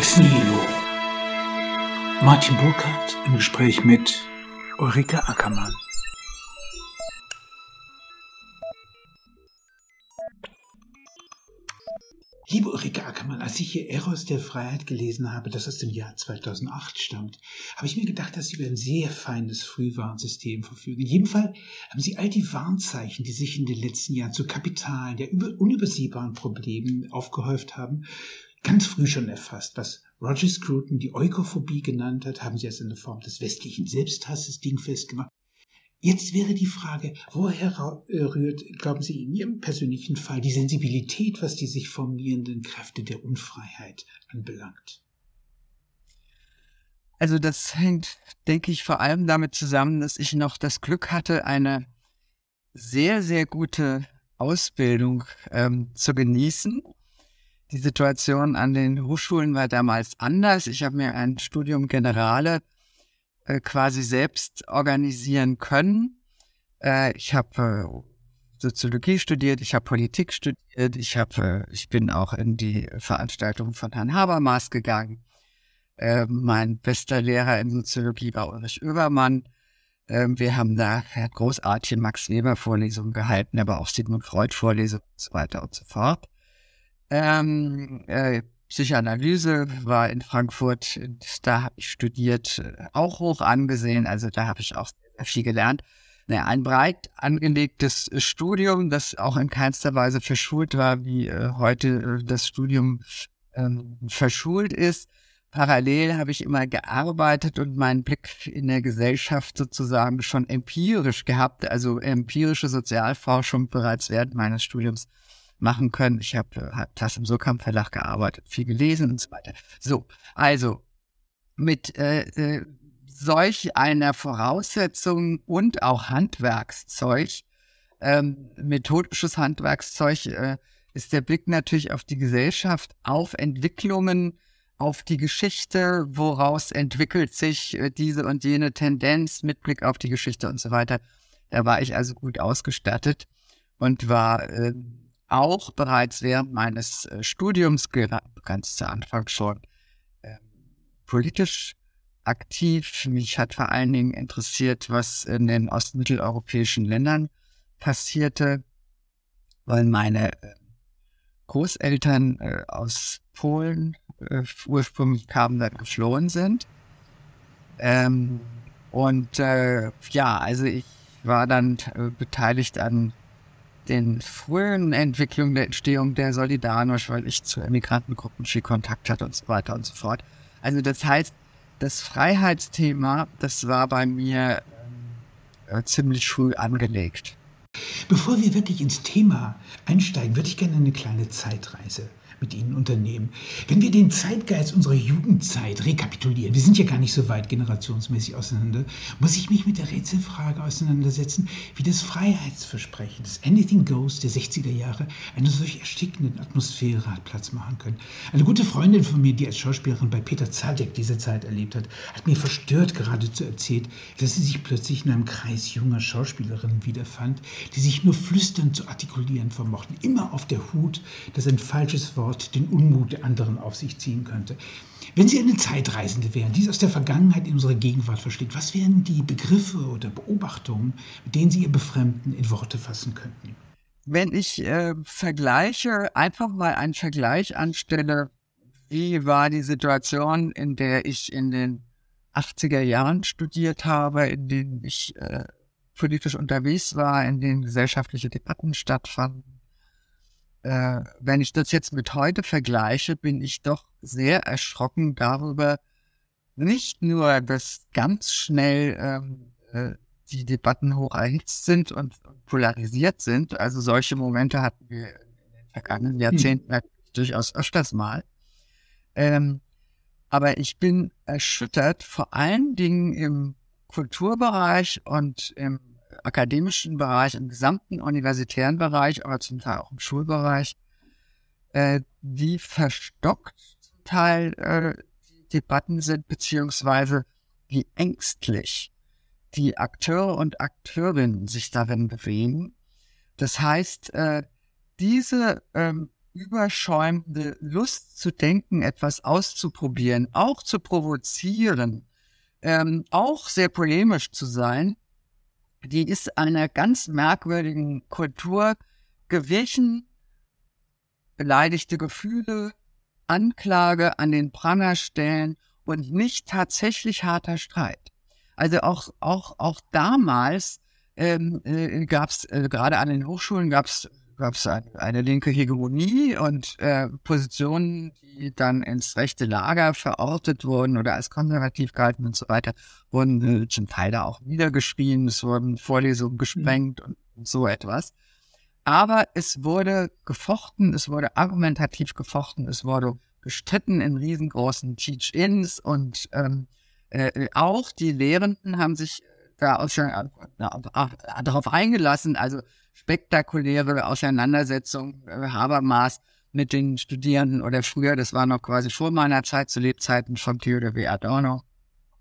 Ex Nihilo. Martin Burkhardt im Gespräch mit Ulrike Ackermann. Liebe Ulrike Ackermann, als ich hier Eros der Freiheit gelesen habe, das aus dem Jahr 2008 stammt, habe ich mir gedacht, dass Sie über ein sehr feines Frühwarnsystem verfügen. In jedem Fall haben Sie all die Warnzeichen, die sich in den letzten Jahren zu kapitalen, ja unübersehbaren Problemen aufgehäuft haben, ganz früh schon erfasst. Was Roger Scruton die Eukophobie genannt hat, haben Sie als eine Form des westlichen Selbsthasses dingfest gemacht. Jetzt wäre die Frage, woher äh, rührt, glauben Sie, in Ihrem persönlichen Fall die Sensibilität, was die sich formierenden Kräfte der Unfreiheit anbelangt? Also das hängt, denke ich, vor allem damit zusammen, dass ich noch das Glück hatte, eine sehr, sehr gute Ausbildung ähm, zu genießen. Die Situation an den Hochschulen war damals anders. Ich habe mir ein Studium Generale äh, quasi selbst organisieren können. Äh, ich habe äh, Soziologie studiert, ich habe Politik studiert, ich habe, äh, ich bin auch in die Veranstaltung von Herrn Habermas gegangen. Äh, mein bester Lehrer in Soziologie war Ulrich Oebermann. Äh, wir haben da großartige Max Weber Vorlesungen gehalten, aber auch Sigmund Freud Vorlesungen und so weiter und so fort. Ähm, äh, Psychoanalyse war in Frankfurt, da habe ich studiert, äh, auch hoch angesehen, also da habe ich auch sehr viel gelernt. Naja, ein breit angelegtes Studium, das auch in keinster Weise verschult war, wie äh, heute äh, das Studium ähm, verschult ist. Parallel habe ich immer gearbeitet und meinen Blick in der Gesellschaft sozusagen schon empirisch gehabt, also empirische Sozialforschung bereits während meines Studiums machen können. Ich habe hab das im Surkamp Verlag gearbeitet, viel gelesen und so weiter. So, also mit äh, äh, solch einer Voraussetzung und auch Handwerkszeug, ähm, methodisches Handwerkszeug, äh, ist der Blick natürlich auf die Gesellschaft, auf Entwicklungen, auf die Geschichte, woraus entwickelt sich äh, diese und jene Tendenz mit Blick auf die Geschichte und so weiter. Da war ich also gut ausgestattet und war äh, auch bereits während meines äh, Studiums, ganz zu Anfang schon, äh, politisch aktiv. Mich hat vor allen Dingen interessiert, was in den ostmitteleuropäischen Ländern passierte, weil meine äh, Großeltern äh, aus Polen ursprünglich kamen, dann geflohen sind. Ähm, und ja, also ich war dann beteiligt an den frühen Entwicklungen der Entstehung der Solidarność, weil ich zu Emigrantengruppen viel Kontakt hatte und so weiter und so fort. Also das heißt, das Freiheitsthema, das war bei mir äh, ziemlich früh angelegt. Bevor wir wirklich ins Thema einsteigen, würde ich gerne eine kleine Zeitreise mit Ihnen unternehmen. Wenn wir den Zeitgeist unserer Jugendzeit rekapitulieren, wir sind ja gar nicht so weit generationsmäßig auseinander, muss ich mich mit der Rätselfrage auseinandersetzen, wie das Freiheitsversprechen des Anything Goes der 60er Jahre einer solch erstickenden Atmosphäre hat Platz machen können. Eine gute Freundin von mir, die als Schauspielerin bei Peter Zadek diese Zeit erlebt hat, hat mir verstört geradezu erzählt, dass sie sich plötzlich in einem Kreis junger Schauspielerinnen wiederfand, die sich nur flüsternd zu artikulieren vermochten, immer auf der Hut, dass ein falsches Wort dort den Unmut der anderen auf sich ziehen könnte. Wenn Sie eine Zeitreisende wären, die es aus der Vergangenheit in unsere Gegenwart versteht, was wären die Begriffe oder Beobachtungen, mit denen Sie Ihr Befremden in Worte fassen könnten? Wenn ich äh, vergleiche, einfach mal einen Vergleich anstelle, wie war die Situation, in der ich in den 80er Jahren studiert habe, in denen ich äh, politisch unterwegs war, in denen gesellschaftliche Debatten stattfanden, äh, wenn ich das jetzt mit heute vergleiche, bin ich doch sehr erschrocken darüber, nicht nur, dass ganz schnell ähm, äh, die Debatten hoch erhitzt sind und, polarisiert sind. Also solche Momente hatten wir in den vergangenen hm. Jahrzehnten hm. durchaus öfters mal. Ähm, aber ich bin erschüttert, vor allen Dingen im Kulturbereich und im akademischen Bereich, im gesamten universitären Bereich, aber zum Teil auch im Schulbereich, äh, wie verstockt zum Teil äh, die Debatten sind, beziehungsweise wie ängstlich die Akteure und Akteurinnen sich darin bewegen. Das heißt, äh, diese ähm, überschäumende Lust zu denken, etwas auszuprobieren, auch zu provozieren, ähm, auch sehr polemisch zu sein, die ist einer ganz merkwürdigen Kultur gewichen, beleidigte Gefühle, Anklage an den Pranger stellen und nicht tatsächlich harter Streit. Also auch, auch, auch damals ähm, äh, gab es, äh, gerade an den Hochschulen gab es gab es eine, eine, linke Hegemonie und äh, Positionen, die dann ins rechte Lager verortet wurden oder als konservativ gehalten und so weiter, wurden äh, zum Teil da auch niedergeschrien, es wurden Vorlesungen gesprengt mhm. und, und so etwas. Aber es wurde gefochten, es wurde argumentativ gefochten, es wurde gestritten in riesengroßen Teach-Ins und ähm, äh, auch die Lehrenden haben sich da auch schon äh, darauf eingelassen. Also spektakuläre Auseinandersetzung äh, Habermas mit den Studierenden oder früher, das war noch quasi vor meiner Zeit, zu Lebzeiten von Theodor W. Adorno.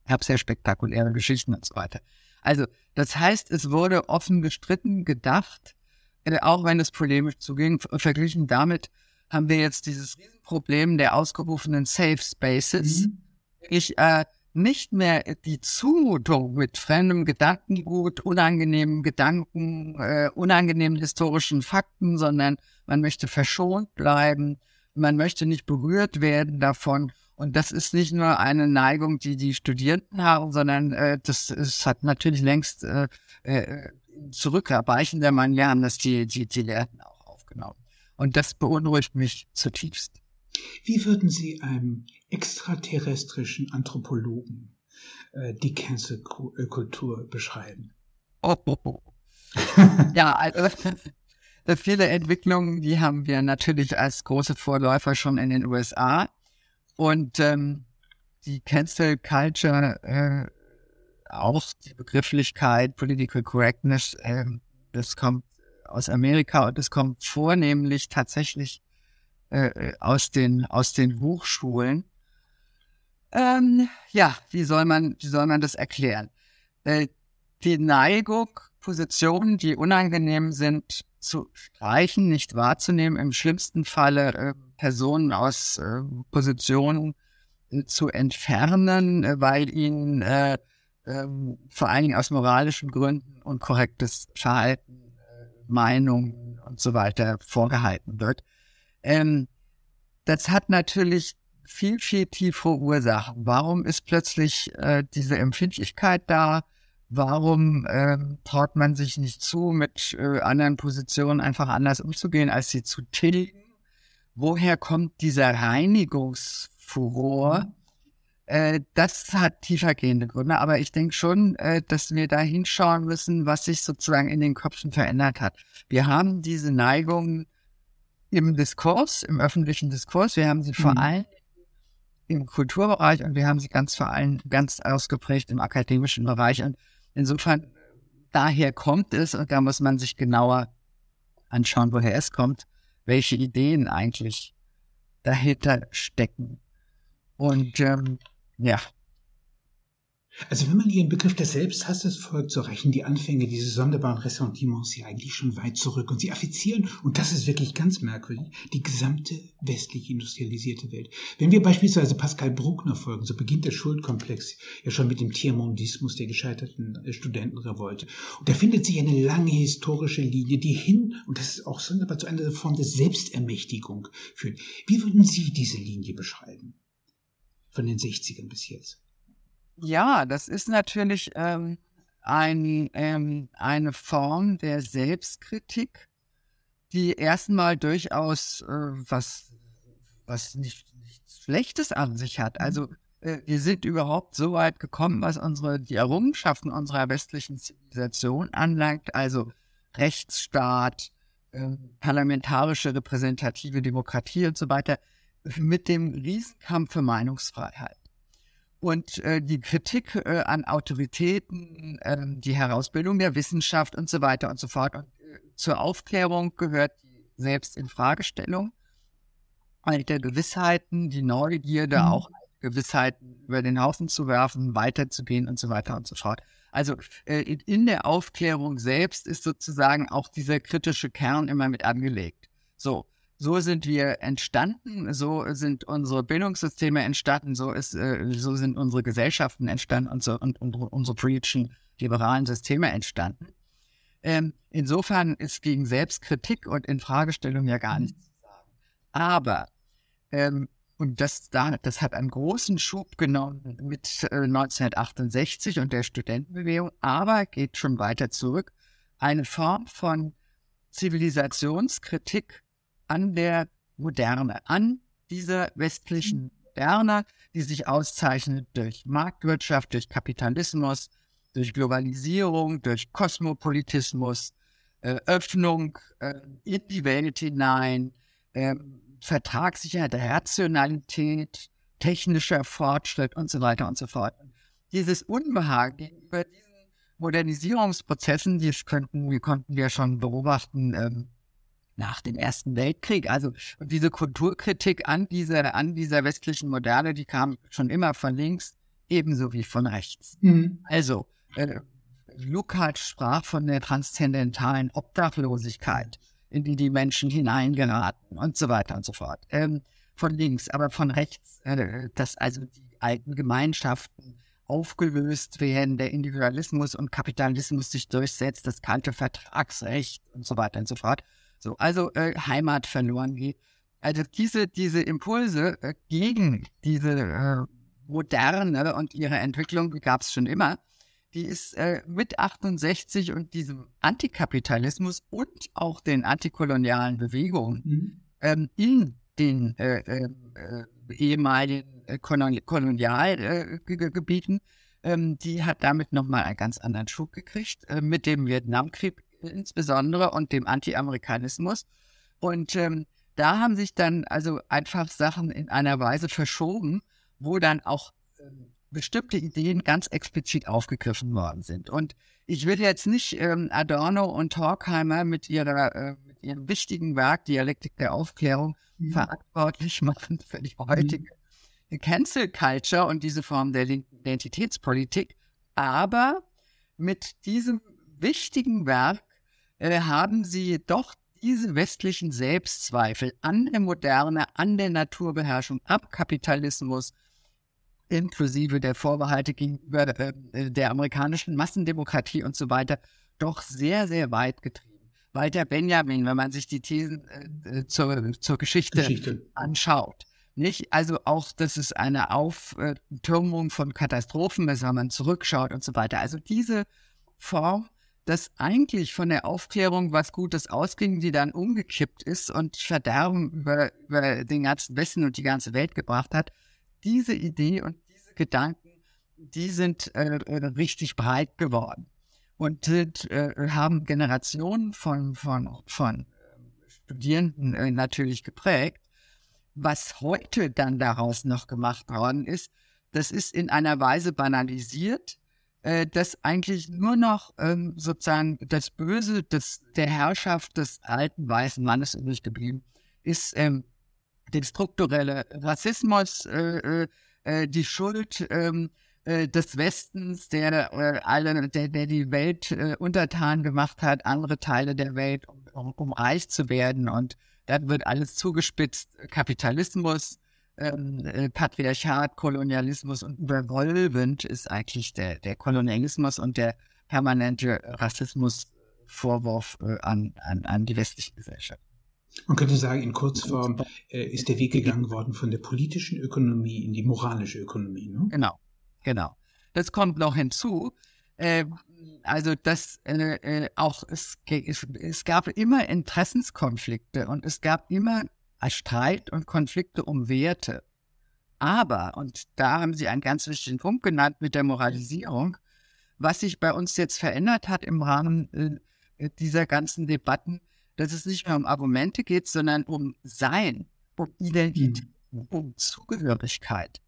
Ich habe sehr spektakuläre Geschichten und so weiter. Also, das heißt, es wurde offen gestritten, gedacht, äh, auch wenn es polemisch zuging. Verglichen damit haben wir jetzt dieses Riesenproblem der ausgerufenen Safe Spaces. Mhm. Ich äh, nicht mehr die Zumutung mit fremdem Gedankengut, unangenehmen Gedanken, äh, unangenehmen historischen Fakten, sondern man möchte verschont bleiben, man möchte nicht berührt werden davon. Und das ist nicht nur eine Neigung, die die Studierenden haben, sondern äh, das, das hat natürlich längst äh, äh, zurückerweichender Manier haben das die, die, die Lehrten auch aufgenommen. Und das beunruhigt mich zutiefst. Wie würden Sie einem extraterrestrischen Anthropologen äh, die Cancel-Kultur beschreiben? Oh, oh, oh. ja, also viele Entwicklungen, die haben wir natürlich als große Vorläufer schon in den USA. Und ähm, die Cancel Culture, äh, auch die Begrifflichkeit Political Correctness, äh, das kommt aus Amerika und es kommt vornehmlich tatsächlich äh, aus den aus den Hochschulen. Ähm, ja, wie soll man wie soll man das erklären? Äh, die Neigung, Positionen, die unangenehm sind, zu streichen, nicht wahrzunehmen, im schlimmsten Falle äh, Personen aus äh, Positionen äh, zu entfernen, äh, weil ihnen äh, ähm, vor allen Dingen aus moralischen Gründen und korrektes Verhalten, Meinungen und so weiter vorgehalten wird. Ähm, das hat natürlich viel, viel tiefere Ursachen. Warum ist plötzlich äh, diese Empfindlichkeit da? Warum ähm, traut man sich nicht zu, mit äh, anderen Positionen einfach anders umzugehen, als sie zu tilgen? Woher kommt dieser Reinigungsfuror? Äh, das hat tiefergehende Gründe, aber ich denke schon, äh, dass wir da hinschauen müssen, was sich sozusagen in den Köpfen verändert hat. Wir haben diese Neigung im Diskurs, im öffentlichen Diskurs. Wir haben sie vor mhm. allem im Kulturbereich und wir haben sie ganz vor allem ganz ausgeprägt im akademischen Bereich. Und insofern, daher kommt es und da muss man sich genauer anschauen, woher es kommt, welche Ideen eigentlich dahinter stecken. Und ähm, ja, also wenn man ihren Begriff des Selbsthasses folgt, so reichen die Anfänge dieses sonderbaren Ressentiments ja eigentlich schon weit zurück. Und sie affizieren, und das ist wirklich ganz merkwürdig, die gesamte westlich industrialisierte Welt. Wenn wir beispielsweise Pascal Bruckner folgen, so beginnt der Schuldkomplex ja schon mit dem Tiermondismus der gescheiterten äh, Studentenrevolte. Und da findet sich eine lange historische Linie, die hin, und das ist auch sonderbar, zu einer Form der Selbstermächtigung führt. Wie würden Sie diese Linie beschreiben? Von den 60ern bis jetzt. Ja, das ist natürlich ähm, ein, ähm, eine Form der Selbstkritik, die erstmal durchaus äh, was, was nicht, nichts Schlechtes an sich hat. Mhm. Also äh, wir sind überhaupt so weit gekommen, was unsere die Errungenschaften unserer westlichen Zivilisation anlangt, also Rechtsstaat, äh, parlamentarische repräsentative Demokratie und so weiter, mit dem Riesenkampf für Meinungsfreiheit. Und äh, die Kritik äh, an Autoritäten, äh, die Herausbildung der Wissenschaft und so weiter und so fort. Und äh, zur Aufklärung gehört die Selbstinfragestellung, alte Gewissheiten, die Neugierde, mhm. auch Gewissheiten über den Haufen zu werfen, weiterzugehen und so weiter und so fort. Also äh, in der Aufklärung selbst ist sozusagen auch dieser kritische Kern immer mit angelegt. So, so sind wir entstanden, so sind unsere Bildungssysteme entstanden, so ist, äh, so sind unsere Gesellschaften entstanden und so und, und unsere politischen liberalen Systeme entstanden. Ähm, insofern ist gegen Selbstkritik und Infragestellung ja gar nichts zu sagen. Aber ähm, und das, da, das hat einen großen Schub genommen mit äh, 1968 und der Studentenbewegung, aber geht schon weiter zurück. Eine Form von Zivilisationskritik an der Moderne, an dieser westlichen Moderne, die sich auszeichnet durch Marktwirtschaft, durch Kapitalismus, durch Globalisierung, durch Kosmopolitismus, äh, Öffnung äh, in die Welt hinein, äh, Vertragssicherheit, Rationalität, technischer Fortschritt und so weiter und so fort. Dieses Unbehagen gegenüber diesen Modernisierungsprozessen, die könnten, wir konnten wir schon beobachten ähm, nach dem Ersten Weltkrieg. Also diese Kulturkritik an dieser, an dieser westlichen Moderne, die kam schon immer von links, ebenso wie von rechts. Mhm. Also äh, Lukács sprach von der transzendentalen Obdachlosigkeit in die die Menschen hineingeraten und so weiter und so fort. Ähm, von links, aber von rechts, äh, dass also die alten Gemeinschaften aufgelöst werden, der Individualismus und Kapitalismus sich durchsetzt, das kalte Vertragsrecht und so weiter und so fort. So, also äh, Heimat verloren geht. Also diese, diese Impulse äh, gegen diese äh, Moderne und ihre Entwicklung die gab es schon immer die ist äh, mit 68 und diesem Antikapitalismus und auch den antikolonialen Bewegungen mhm. ähm, in den äh, äh, äh ehemaligen äh, Kolonialgebieten, ähm, die hat damit nochmal einen ganz anderen Schub gekriegt, äh, mit dem Vietnamkrieg insbesondere und dem Anti-Amerikanismus. Und ähm, da haben sich dann also einfach Sachen in einer Weise verschoben, wo dann auch ähm, bestimmte Ideen ganz explizit aufgegriffen worden sind. Und ich will jetzt nicht ähm, Adorno und Horkheimer mit ihrer äh, mit ihrem wichtigen Werk Dialektik der Aufklärung mhm. verantwortlich machen für die heutige mhm. Cancel Culture und diese Form der Identitätspolitik. Aber mit diesem wichtigen Werk äh, haben sie doch diese westlichen Selbstzweifel an der Moderne, an der Naturbeherrschung, ab Kapitalismus, inklusive der Vorbehalte gegenüber äh, der amerikanischen Massendemokratie und so weiter, doch sehr, sehr weit getrieben. Walter Benjamin, wenn man sich die Thesen äh, zur, zur Geschichte, Geschichte, anschaut. Nicht? Also auch, dass es eine Auftürmung von Katastrophen ist, wenn man zurückschaut und so weiter. Also diese Form, dass eigentlich von der Aufklärung was Gutes ausging, die dann umgekippt ist und Verderben über, über den ganzen Westen und die ganze Welt gebracht hat, diese Idee und diese Gedanken, die sind äh, äh, richtig breit geworden und sind, äh, haben Generationen von, von, von Studierenden äh, natürlich geprägt. Was heute dann daraus noch gemacht worden ist, das ist in einer Weise banalisiert, äh, dass eigentlich nur noch ähm, sozusagen das Böse des, der Herrschaft des alten weißen Mannes übrig geblieben ist, ähm, den strukturelle Rassismus, äh, äh, äh, die Schuld ähm, äh, des Westens, der äh, alle, der, der die Welt äh, untertan gemacht hat, andere Teile der Welt, um, um, um reich zu werden. Und dann wird alles zugespitzt. Kapitalismus, ähm, äh, Patriarchat, Kolonialismus und überrollend ist eigentlich der, der Kolonialismus und der permanente Rassismusvorwurf äh, an, an, an die westliche Gesellschaft. Man könnte sagen, in Kurzform äh, ist der Weg gegangen worden von der politischen Ökonomie in die moralische Ökonomie. Ne? Genau, genau. Das kommt noch hinzu. Äh, also dass äh, äh auch es, es, es gab immer Interessenskonflikte und es gab immer Streit und Konflikte um Werte. Aber, und da haben Sie einen ganz wichtigen Punkt genannt mit der Moralisierung, was sich bei uns jetzt verändert hat im Rahmen äh, dieser ganzen Debatten, dass es nicht mehr um Argumente geht, sondern um Sein, um Identität, mhm. um Zugehörigkeit.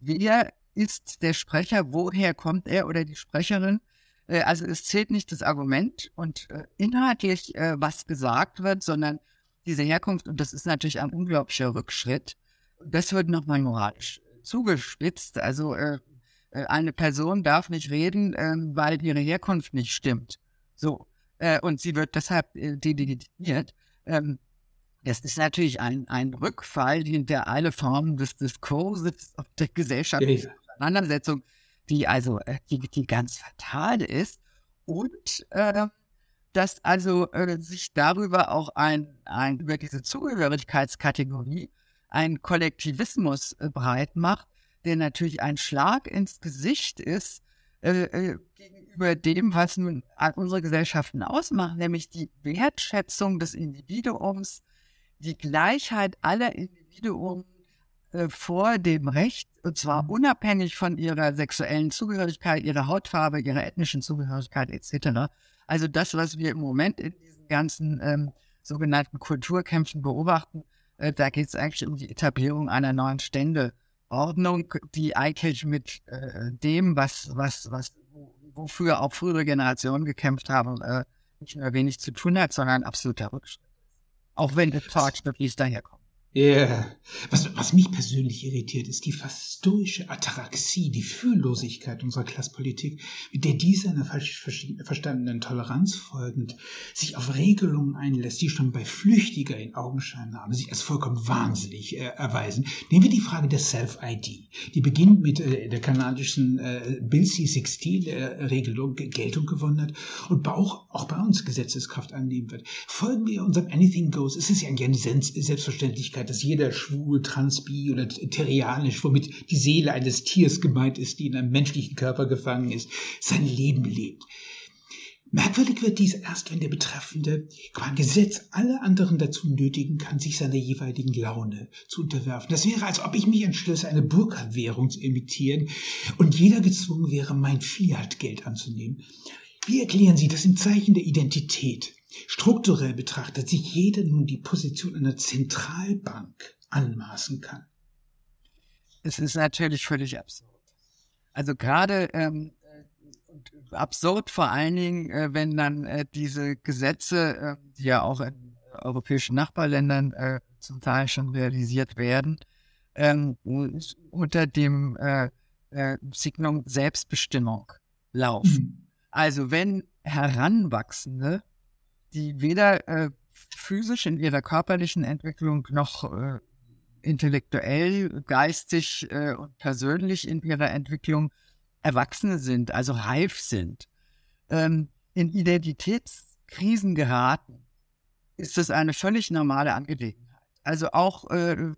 Wer ist der Sprecher? Woher kommt er oder die Sprecherin? Äh, also es zählt nicht das Argument und äh, inhaltlich, was gesagt wird, sondern diese Herkunft. Und das ist natürlich ein unglaublicher Rückschritt. Das wird nochmal moralisch zugespitzt. Also eine Person darf nicht reden, ähm, weil ihre Herkunft nicht stimmt. So äh, und sie wird deshalb äh, delegitimiert. Ähm, Das ist natürlich ein, ein Rückfall hinter alle Formen des Diskurses und der gesellschaftlichen Auseinandersetzung, die also äh, die, die ganz fatal ist. Und äh, dass also äh, sich darüber auch ein, ein über diese Zugehörigkeitskategorie ein Kollektivismus äh, breit macht, der natürlich ein Schlag ins Gesicht ist äh, äh, gegenüber dem, was nun unsere Gesellschaften ausmachen, nämlich die Wertschätzung des Individuums, die Gleichheit aller Individuen äh, vor dem Recht, und zwar mhm. unabhängig von ihrer sexuellen Zugehörigkeit, ihrer Hautfarbe, ihrer ethnischen Zugehörigkeit etc. Also das, was wir im Moment in diesen ganzen ähm, sogenannten Kulturkämpfen beobachten, äh, da geht es eigentlich um die Etablierung einer neuen Ständeordnung, die eigentlich mit äh, dem, was, was, was, wofür auch frühere Generationen gekämpft haben, äh, nicht nur wenig zu tun hat, sondern absoluter Rückschritt. Auch wenn der Fortschritt, daherkommt. Yeah. was, was mich persönlich irritiert, ist die fast stoische Ataraxie, die Fühllosigkeit unserer Klasspolitik, mit der diese einer falsch verstandenen Toleranz folgend sich auf Regelungen einlässt, die schon bei Flüchtiger in Augenscheinnahme sich als vollkommen wahnsinnig äh, erweisen. Nehmen wir die Frage der Self-ID, die beginnt mit äh, der kanadischen äh, Bill C-16-Regelung äh, Geltung gewonnen hat und auch, auch bei uns Gesetzeskraft annehmen wird. Folgen wir unserem Anything Goes, ist es ja eine Selbstverständlichkeit, Möglichkeit, dass jeder schwul, transbi oder terrianisch, womit die Seele eines Tiers gemeint ist, die in einem menschlichen Körper gefangen ist, sein Leben lebt. Merkwürdig wird dies erst, wenn der Betreffende qua Gesetz alle anderen dazu nötigen kann, sich seiner jeweiligen Laune zu unterwerfen. Das wäre, als ob ich mich entschlösse, eine Burka-Währung zu imitieren und jeder gezwungen wäre, mein Fiat-Geld anzunehmen. Wie erklären Sie das im Zeichen der Identität? Strukturell betrachtet sich jeder nun die Position einer Zentralbank anmaßen kann. Es ist natürlich völlig absurd. Also gerade ähm, äh, absurd vor allen Dingen, äh, wenn dann äh, diese Gesetze, äh, die ja auch in europäischen Nachbarländern äh, zum Teil schon realisiert werden, ähm, unter dem äh, Signum Selbstbestimmung laufen. Mhm. Also wenn Heranwachsende die weder äh, physisch in ihrer körperlichen Entwicklung noch äh, intellektuell, geistig äh, und persönlich in ihrer Entwicklung Erwachsene sind, also reif sind, ähm, in Identitätskrisen geraten, ist das eine völlig normale Angelegenheit. Also auch äh,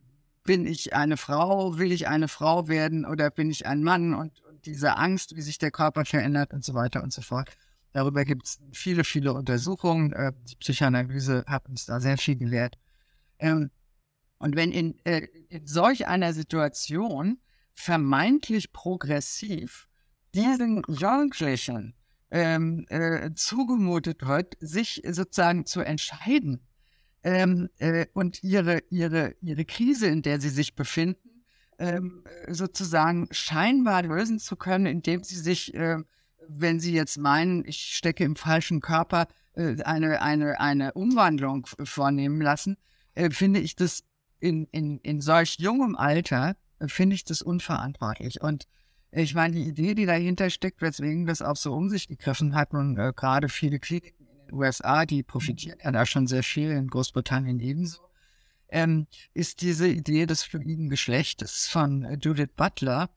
bin ich eine Frau, will ich eine Frau werden oder bin ich ein Mann und, und diese Angst, wie sich der Körper verändert und so weiter und so fort. Darüber gibt es viele, viele Untersuchungen. Äh, die Psychoanalyse hat uns da sehr viel gelehrt. Ähm, und wenn in, äh, in solch einer Situation vermeintlich progressiv diesen Jugendlichen ähm, äh, zugemutet wird, sich sozusagen zu entscheiden ähm, äh, und ihre, ihre, ihre Krise, in der sie sich befinden, ähm, sozusagen scheinbar lösen zu können, indem sie sich äh, wenn Sie jetzt meinen, ich stecke im falschen Körper, äh, eine, eine, eine Umwandlung vornehmen lassen, äh, finde ich das in, in, in solch jungem Alter, äh, finde ich das unverantwortlich. Und ich meine, die Idee, die dahinter steckt, weswegen das auch so um sich gegriffen hat und äh, gerade viele Kliniken in den USA, die profitieren ja da schon sehr viel, in Großbritannien ebenso, ähm, ist diese Idee des fluiden Geschlechtes von Judith Butler.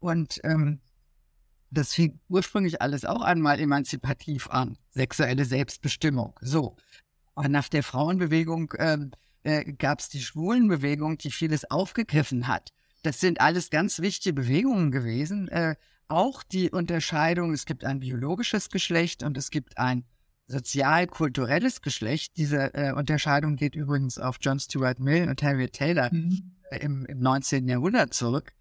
Und ähm, das fing ursprünglich alles auch einmal emanzipativ an. Sexuelle Selbstbestimmung. So. Und nach der Frauenbewegung ähm, äh, gab es die Schwulenbewegung, die vieles aufgegriffen hat. Das sind alles ganz wichtige Bewegungen gewesen. Äh, auch die Unterscheidung, es gibt ein biologisches Geschlecht und es gibt ein sozial-kulturelles Geschlecht. Diese äh, Unterscheidung geht übrigens auf John Stuart Mill und Harriet Taylor mhm. im, im 19. Jahrhundert zurück.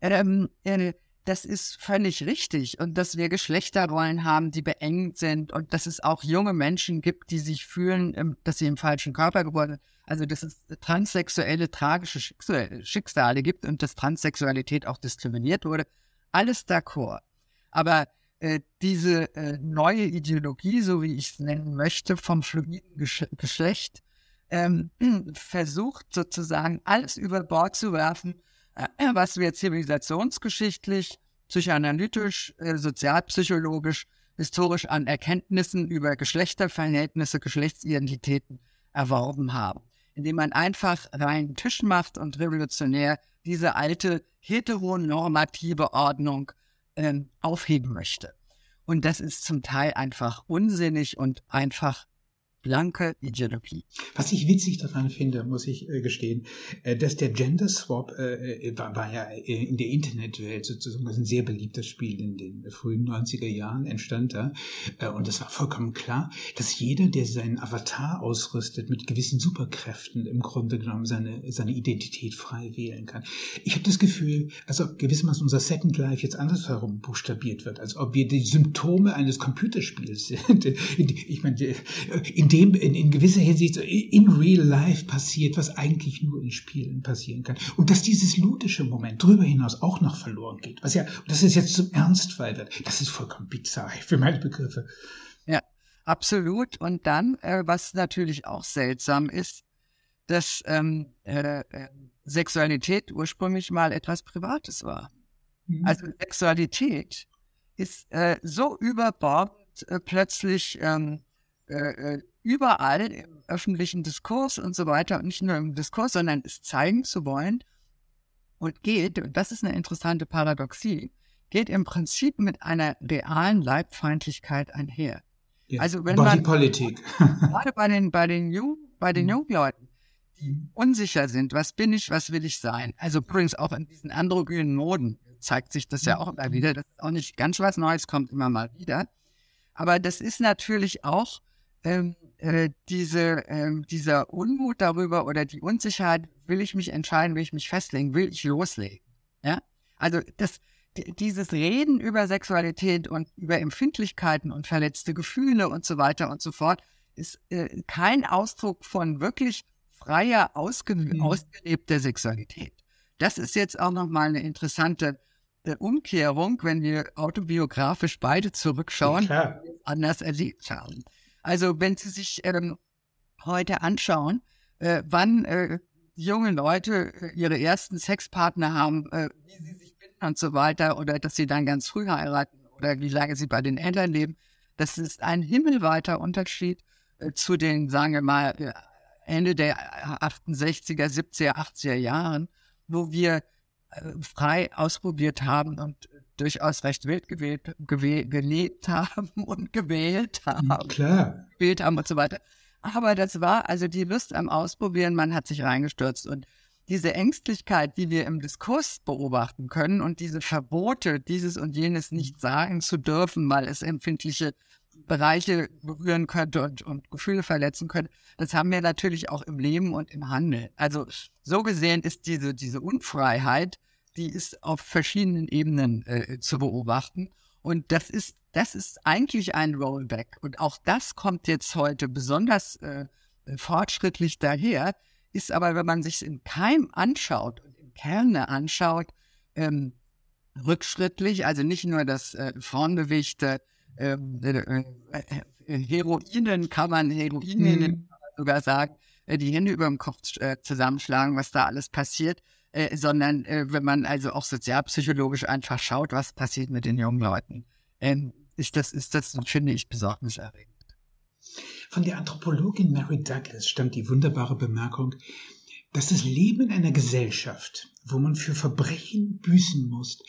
Ähm, äh, das ist völlig richtig und dass wir Geschlechterrollen haben, die beengt sind und dass es auch junge Menschen gibt, die sich fühlen, dass sie im falschen Körper geboren sind. Also dass es transsexuelle tragische Schicksale gibt und dass Transsexualität auch diskriminiert wurde. Alles d'accord. Aber äh, diese äh, neue Ideologie, so wie ich es nennen möchte, vom fluiden Gesch Geschlecht, ähm, versucht sozusagen alles über Bord zu werfen, was wir zivilisationsgeschichtlich, psychoanalytisch, äh, sozialpsychologisch, historisch an Erkenntnissen über Geschlechterverhältnisse, Geschlechtsidentitäten erworben haben. indem man einfach reinen Tisch macht und revolutionär diese alte heteronormative Ordnung ähm, aufheben möchte. Und das ist zum Teil einfach unsinnig und einfach blanke Ideologie. Was ich witzig daran finde, muss ich äh, gestehen, äh, dass der Gender Swap äh, äh war, war, ja in der Internetwelt sozusagen ein sehr beliebtes Spiel in den frühen 90er Jahren entstand da. Und es war vollkommen klar, dass jeder, der seinen Avatar ausrüstet mit gewissen Superkräften, im Grunde genommen seine, seine Identität frei wählen kann. Ich habe das Gefühl, als ob gewissermaßen unser Second Life jetzt andersherum buchstabiert wird, als ob wir die Symptome eines Computerspiels sind. Ich meine, in dem in, in gewisser Hinsicht in real life passiert, was eigentlich nur in Spielen passieren kann. Und dass dieses ludische Moment darüber hinaus auch noch verloren geht, was ja, dass es jetzt zum Ernstfall wird, das ist vollkommen bizarr für meine Begriffe. Ja, absolut. Und dann, äh, was natürlich auch seltsam ist, dass ähm, äh, äh Sexualität ursprünglich mal etwas Privates war. Mhm. Also Sexualität ist äh, so überbordend äh, plötzlich ähm, äh, äh überall im öffentlichen Diskurs und so weiter, und nicht nur im Diskurs, sondern es zeigen zu wollen und geht, und das ist eine interessante Paradoxie, geht im Prinzip mit einer realen Leibfeindlichkeit einher. Ja, also wenn man Politik. gerade bei den bei den Jung, bei den mhm. jungen Leuten, die mhm. unsicher sind, was bin ich, was will ich sein? Also übrigens auch in diesen androgynen Moden zeigt sich das ja auch immer wieder. Das ist auch nicht ganz was Neues, kommt immer mal wieder. Aber das ist natürlich auch ähm, äh, diese, ähm, dieser Unmut darüber oder die Unsicherheit, will ich mich entscheiden, will ich mich festlegen, will ich loslegen. Ja? Also das, dieses Reden über Sexualität und über Empfindlichkeiten und verletzte Gefühle und so weiter und so fort ist äh, kein Ausdruck von wirklich freier, ausge mhm. ausgelebter Sexualität. Das ist jetzt auch nochmal eine interessante äh, Umkehrung, wenn wir autobiografisch beide zurückschauen, ja, anders erlebt haben. Also wenn Sie sich ähm, heute anschauen, äh, wann äh, junge Leute äh, ihre ersten Sexpartner haben, äh, wie sie sich binden und so weiter, oder dass sie dann ganz früh heiraten oder wie lange sie bei den Eltern leben, das ist ein himmelweiter Unterschied äh, zu den, sagen wir mal, äh, Ende der 68er, 70er, 80er Jahren, wo wir frei ausprobiert haben und durchaus recht wild gewählt, gewählt, gelebt haben und gewählt hm, haben. Klar. Gewählt haben und so weiter. Aber das war also die Lust am Ausprobieren, man hat sich reingestürzt und diese Ängstlichkeit, die wir im Diskurs beobachten können und diese Verbote, dieses und jenes nicht sagen zu dürfen, weil es empfindliche Bereiche berühren könnte und, und Gefühle verletzen könnte, das haben wir natürlich auch im Leben und im Handel. Also so gesehen ist diese, diese Unfreiheit die ist auf verschiedenen Ebenen äh, zu beobachten. Und das ist, das ist eigentlich ein Rollback. Und auch das kommt jetzt heute besonders äh, fortschrittlich daher, ist aber, wenn man sich im Keim anschaut und im Kerne anschaut, ähm, rückschrittlich, also nicht nur das äh, vornbewegte ähm, äh, äh, äh, Heroinen kann man Heroinen mhm. sogar sagen, äh, die Hände über dem Kopf äh, zusammenschlagen, was da alles passiert, äh, sondern äh, wenn man also auch sozialpsychologisch einfach schaut, was passiert mit den jungen Leuten, ähm, ist das, ist das, finde ich, besorgniserregend. Von der Anthropologin Mary Douglas stammt die wunderbare Bemerkung, dass das Leben in einer Gesellschaft, wo man für Verbrechen büßen muss,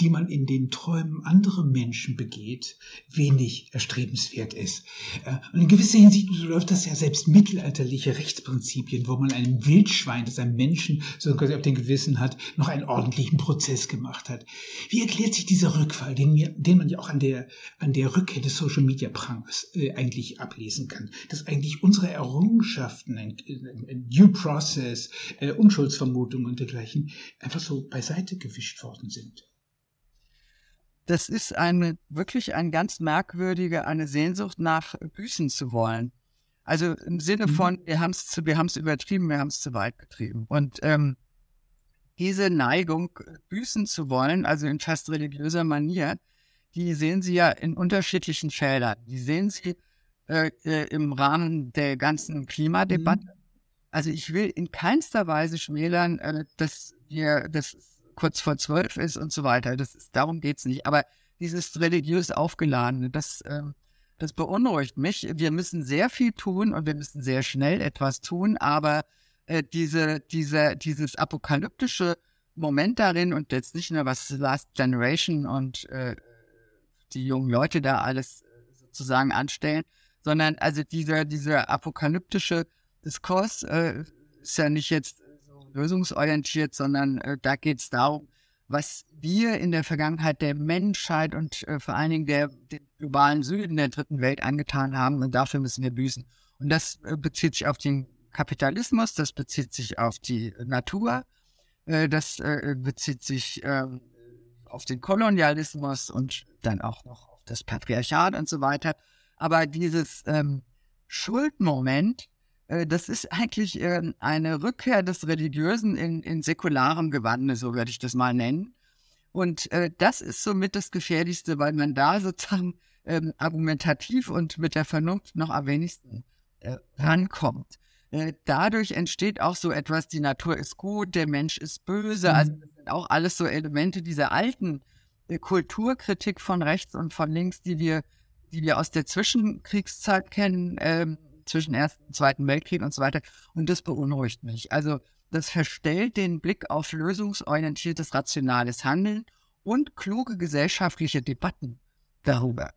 die man in den Träumen anderer Menschen begeht, wenig erstrebenswert ist. Äh, und in gewisser Hinsicht läuft das ja selbst mittelalterliche Rechtsprinzipien, wo man einem Wildschwein, das einem Menschen so quasi auf den Gewissen hat, noch einen ordentlichen Prozess gemacht hat. Wie erklärt sich dieser Rückfall, den, mir, den man ja auch an der, an der Rückkehr des Social Media Prangers äh, eigentlich ablesen kann? Dass eigentlich unsere Errungenschaften, ein, ein Due Process, äh, Unschuldsvermutungen und dergleichen einfach so beiseite gewischt worden sind das ist eine wirklich ein ganz merkwürdige, eine Sehnsucht nach büßen zu wollen. Also im Sinne mhm. von, wir haben es wir haben's übertrieben, wir haben es zu weit getrieben. Und ähm, diese Neigung, büßen zu wollen, also in fast religiöser Manier, die sehen Sie ja in unterschiedlichen Feldern. Die sehen Sie äh, äh, im Rahmen der ganzen Klimadebatte. Mhm. Also ich will in keinster Weise schmälern, äh, dass wir, dass kurz vor zwölf ist und so weiter. Das ist, darum geht's nicht. Aber dieses religiös aufgeladene, das, äh, das beunruhigt mich. Wir müssen sehr viel tun und wir müssen sehr schnell etwas tun, aber äh, diese, diese, dieses apokalyptische Moment darin und jetzt nicht nur was Last Generation und äh, die jungen Leute da alles äh, sozusagen anstellen, sondern also dieser, dieser apokalyptische Diskurs äh, ist ja nicht jetzt lösungsorientiert, sondern äh, da geht es darum, was wir in der Vergangenheit der Menschheit und äh, vor allen Dingen der, den globalen Süden der dritten Welt angetan haben und dafür müssen wir büßen. Und das äh, bezieht sich auf den Kapitalismus, das bezieht sich auf die Natur, äh, das äh, bezieht sich ähm, auf den Kolonialismus und dann auch noch auf das Patriarchat und so weiter. Aber dieses ähm, Schuldmoment, das ist eigentlich äh, eine Rückkehr des Religiösen in, in säkularem Gewande, so würde ich das mal nennen. Und äh, das ist somit das Gefährlichste, weil man da sozusagen ähm, argumentativ und mit der Vernunft noch am wenigsten äh, rankommt. Äh, dadurch entsteht auch so etwas, die Natur ist gut, der Mensch ist böse. Also mhm. Das sind auch alles so Elemente dieser alten äh, Kulturkritik von rechts und von links, die wir, die wir aus der Zwischenkriegszeit kennen, ähm, zwischen Ersten und Zweiten Weltkrieg und so weiter. Und das beunruhigt mich. Also das verstellt den Blick auf lösungsorientiertes, rationales Handeln und kluge gesellschaftliche Debatten darüber.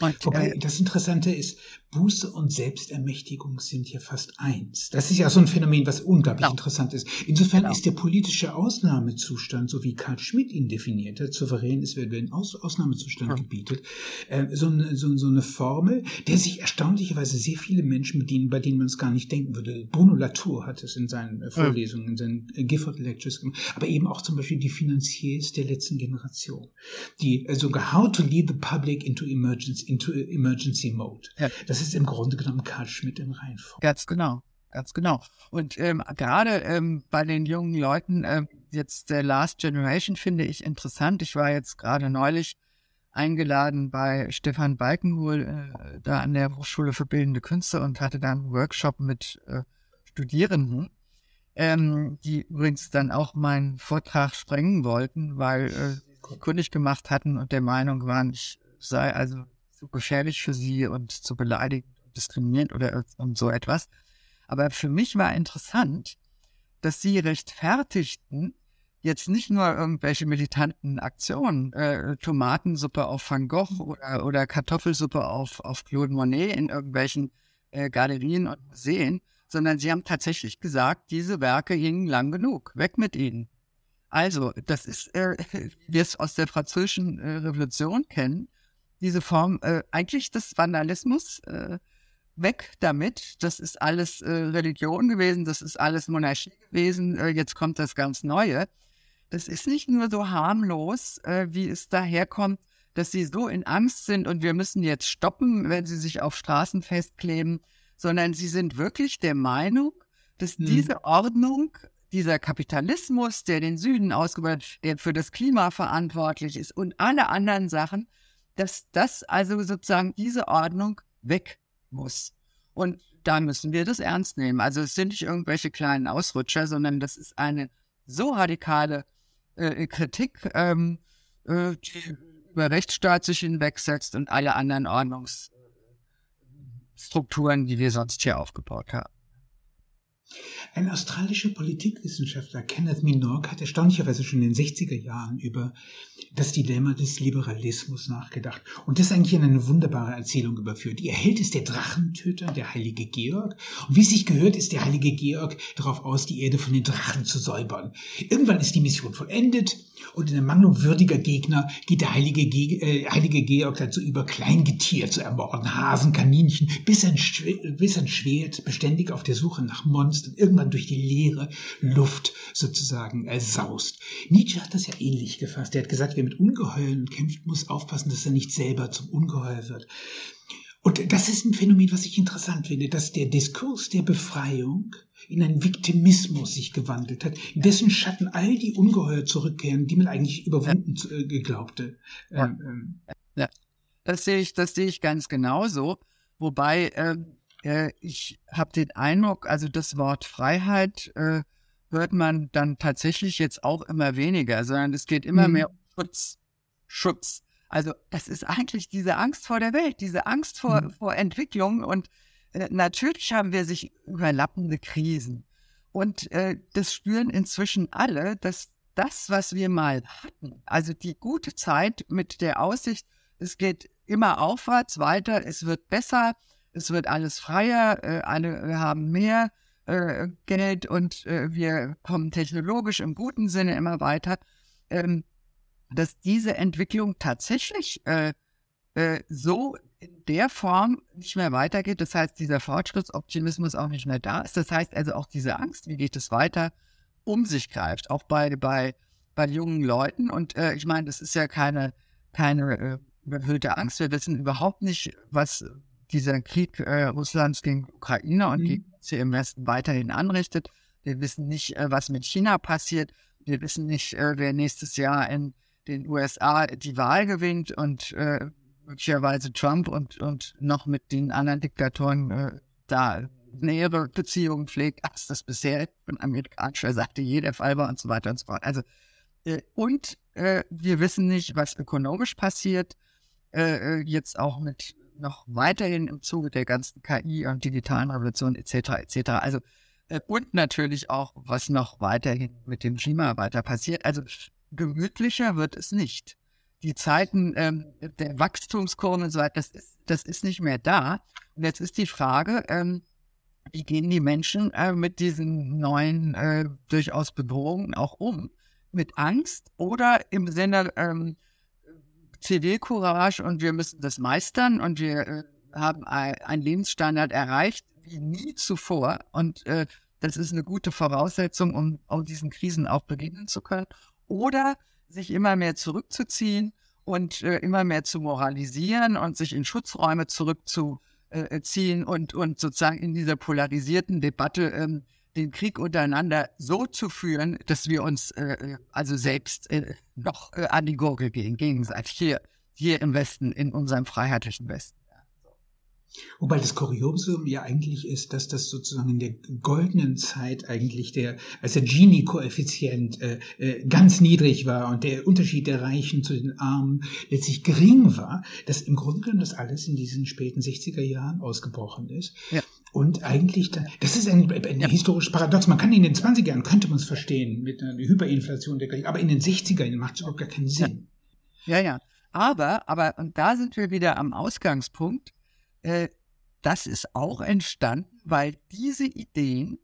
Und, Wobei äh, das Interessante ist, Buße und Selbstermächtigung sind ja fast eins. Das ist ja so ein Phänomen, was unglaublich genau. interessant ist. Insofern genau. ist der politische Ausnahmezustand, so wie Karl Schmidt ihn definiert hat, souverän ist, wer den Aus Ausnahmezustand hm. gebietet, äh, so, eine, so, so, eine Formel, der sich erstaunlicherweise sehr viele Menschen bedienen, bei denen man es gar nicht denken würde. Bruno Latour hat es in seinen äh, Vorlesungen, hm. in seinen äh, Gifford Lectures gemacht, aber eben auch zum Beispiel die Finanziers der letzten Generation, die äh, sogar How to Lead the Public into Emergency, into Emergency Mode. Ja. Das ist im Grunde genommen Karl Schmidt in Reinform. Ganz genau. Ganz genau. Und ähm, gerade ähm, bei den jungen Leuten, äh, jetzt der Last Generation finde ich interessant. Ich war jetzt gerade neulich eingeladen bei Stefan Balkenhol äh, da an der Hochschule für Bildende Künste und hatte da einen Workshop mit äh, Studierenden, ähm, die übrigens dann auch meinen Vortrag sprengen wollten, weil äh, sie kundig gemacht hatten und der Meinung waren, ich sei also zu gefährlich für sie und zu beleidigend und diskriminierend oder und so etwas. Aber für mich war interessant, dass sie rechtfertigten jetzt nicht nur irgendwelche militanten Aktionen, äh, Tomatensuppe auf Van Gogh oder, oder Kartoffelsuppe auf, auf Claude Monet in irgendwelchen äh, Galerien und Museen, sondern sie haben tatsächlich gesagt, diese Werke hingen lang genug, weg mit ihnen. Also, das ist, äh, wie wir es aus der französischen äh, Revolution kennen, diese Form äh, eigentlich des Vandalismus äh, weg damit. Das ist alles äh, Religion gewesen, das ist alles Monarchie gewesen. Äh, jetzt kommt das ganz Neue. Das ist nicht nur so harmlos, äh, wie es daherkommt, dass sie so in Angst sind und wir müssen jetzt stoppen, wenn sie sich auf Straßen festkleben, sondern sie sind wirklich der Meinung, dass hm. diese Ordnung dieser Kapitalismus, der den Süden ausgebeutet, der für das Klima verantwortlich ist und alle anderen Sachen, dass das also sozusagen diese Ordnung weg muss. Und da müssen wir das ernst nehmen. Also es sind nicht irgendwelche kleinen Ausrutscher, sondern das ist eine so radikale äh, Kritik, ähm, äh, die über Rechtsstaat sich hinwegsetzt und alle anderen Ordnungsstrukturen, die wir sonst hier aufgebaut haben. Ein australischer Politikwissenschaftler, Kenneth Minogue, hat erstaunlicherweise schon in den 60er Jahren über das Dilemma des Liberalismus nachgedacht und das eigentlich in eine wunderbare Erzählung überführt. Ihr Held ist der Drachentöter, der heilige Georg. Und wie es sich gehört, ist der heilige Georg darauf aus, die Erde von den Drachen zu säubern. Irgendwann ist die Mission vollendet und in Ermangelung würdiger Gegner geht der heilige, Ge äh, heilige Georg dazu über, Kleingetier zu ermorden, Hasen, Kaninchen, bis ein, bis ein Schwert, beständig auf der Suche nach Monstern, irgendwann durch die leere Luft sozusagen ersaust. Nietzsche hat das ja ähnlich gefasst. Er hat gesagt, wer mit Ungeheuern kämpft, muss aufpassen, dass er nicht selber zum Ungeheuer wird. Und das ist ein Phänomen, was ich interessant finde, dass der Diskurs der Befreiung in einen Viktimismus sich gewandelt hat, in dessen Schatten all die Ungeheuer zurückkehren, die man eigentlich überwunden ja. äh, glaubte. Ähm, ähm. Ja, das sehe ich, das sehe ich ganz genauso. Wobei ähm, äh, ich habe den Eindruck, also das Wort Freiheit äh, hört man dann tatsächlich jetzt auch immer weniger, sondern es geht immer mhm. mehr um Schutz. Schutz. Also das ist eigentlich diese Angst vor der Welt, diese Angst vor, mhm. vor Entwicklung und äh, natürlich haben wir sich überlappende Krisen. Und äh, das spüren inzwischen alle, dass das, was wir mal hatten, also die gute Zeit mit der Aussicht, es geht immer aufwärts weiter, es wird besser, es wird alles freier, äh, alle haben mehr äh, Geld und äh, wir kommen technologisch im guten Sinne immer weiter, ähm, dass diese Entwicklung tatsächlich äh, äh, so in der Form nicht mehr weitergeht. Das heißt, dieser Fortschrittsoptimismus auch nicht mehr da ist. Das heißt also auch diese Angst, wie geht es weiter, um sich greift, auch bei, bei, bei jungen Leuten. Und äh, ich meine, das ist ja keine, keine äh, überhöhte Angst. Wir wissen überhaupt nicht, was dieser Krieg äh, Russlands gegen Ukraine und mhm. gegen sie im Westen weiterhin anrichtet. Wir wissen nicht, äh, was mit China passiert. Wir wissen nicht, äh, wer nächstes Jahr in den USA die Wahl gewinnt und äh, möglicherweise Trump und, und noch mit den anderen Diktatoren äh, da nähere Beziehungen pflegt, als das bisher von amerikanischer Seite jeder Fall war und so weiter und so fort. Also, äh, und wir wissen nicht, was ökonomisch passiert, jetzt auch mit noch weiterhin im Zuge der ganzen KI und digitalen Revolution etc. etc. Also äh, und natürlich auch, was noch weiterhin mit dem Klima weiter passiert. Also gemütlicher wird es nicht die Zeiten ähm, der Wachstumskurven und so weiter, das ist, das ist nicht mehr da. Und jetzt ist die Frage, ähm, wie gehen die Menschen äh, mit diesen neuen äh, durchaus Bedrohungen auch um? Mit Angst oder im Sinne ähm, Zivilcourage und wir müssen das meistern und wir äh, haben einen Lebensstandard erreicht wie nie zuvor und äh, das ist eine gute Voraussetzung, um, um diesen Krisen auch begegnen zu können. Oder sich immer mehr zurückzuziehen und äh, immer mehr zu moralisieren und sich in Schutzräume zurückzuziehen und, und sozusagen in dieser polarisierten Debatte ähm, den Krieg untereinander so zu führen, dass wir uns äh, also selbst äh, noch äh, an die Gurgel gehen, gegenseitig hier, hier im Westen, in unserem freiheitlichen Westen. Wobei das Kuriosum ja eigentlich ist, dass das sozusagen in der goldenen Zeit eigentlich der, als der Gini-Koeffizient äh, äh, ganz niedrig war und der Unterschied der Reichen zu den Armen letztlich gering war, dass im Grunde genommen das alles in diesen späten 60er Jahren ausgebrochen ist. Ja. Und eigentlich, da, das ist ein, ein ja. historisches Paradox. Man kann in den 20er Jahren, könnte man es verstehen, mit einer Hyperinflation, der, aber in den 60er Jahren macht es überhaupt gar keinen Sinn. Ja, ja. Aber, aber, und da sind wir wieder am Ausgangspunkt äh, das ist auch entstanden, weil diese Ideen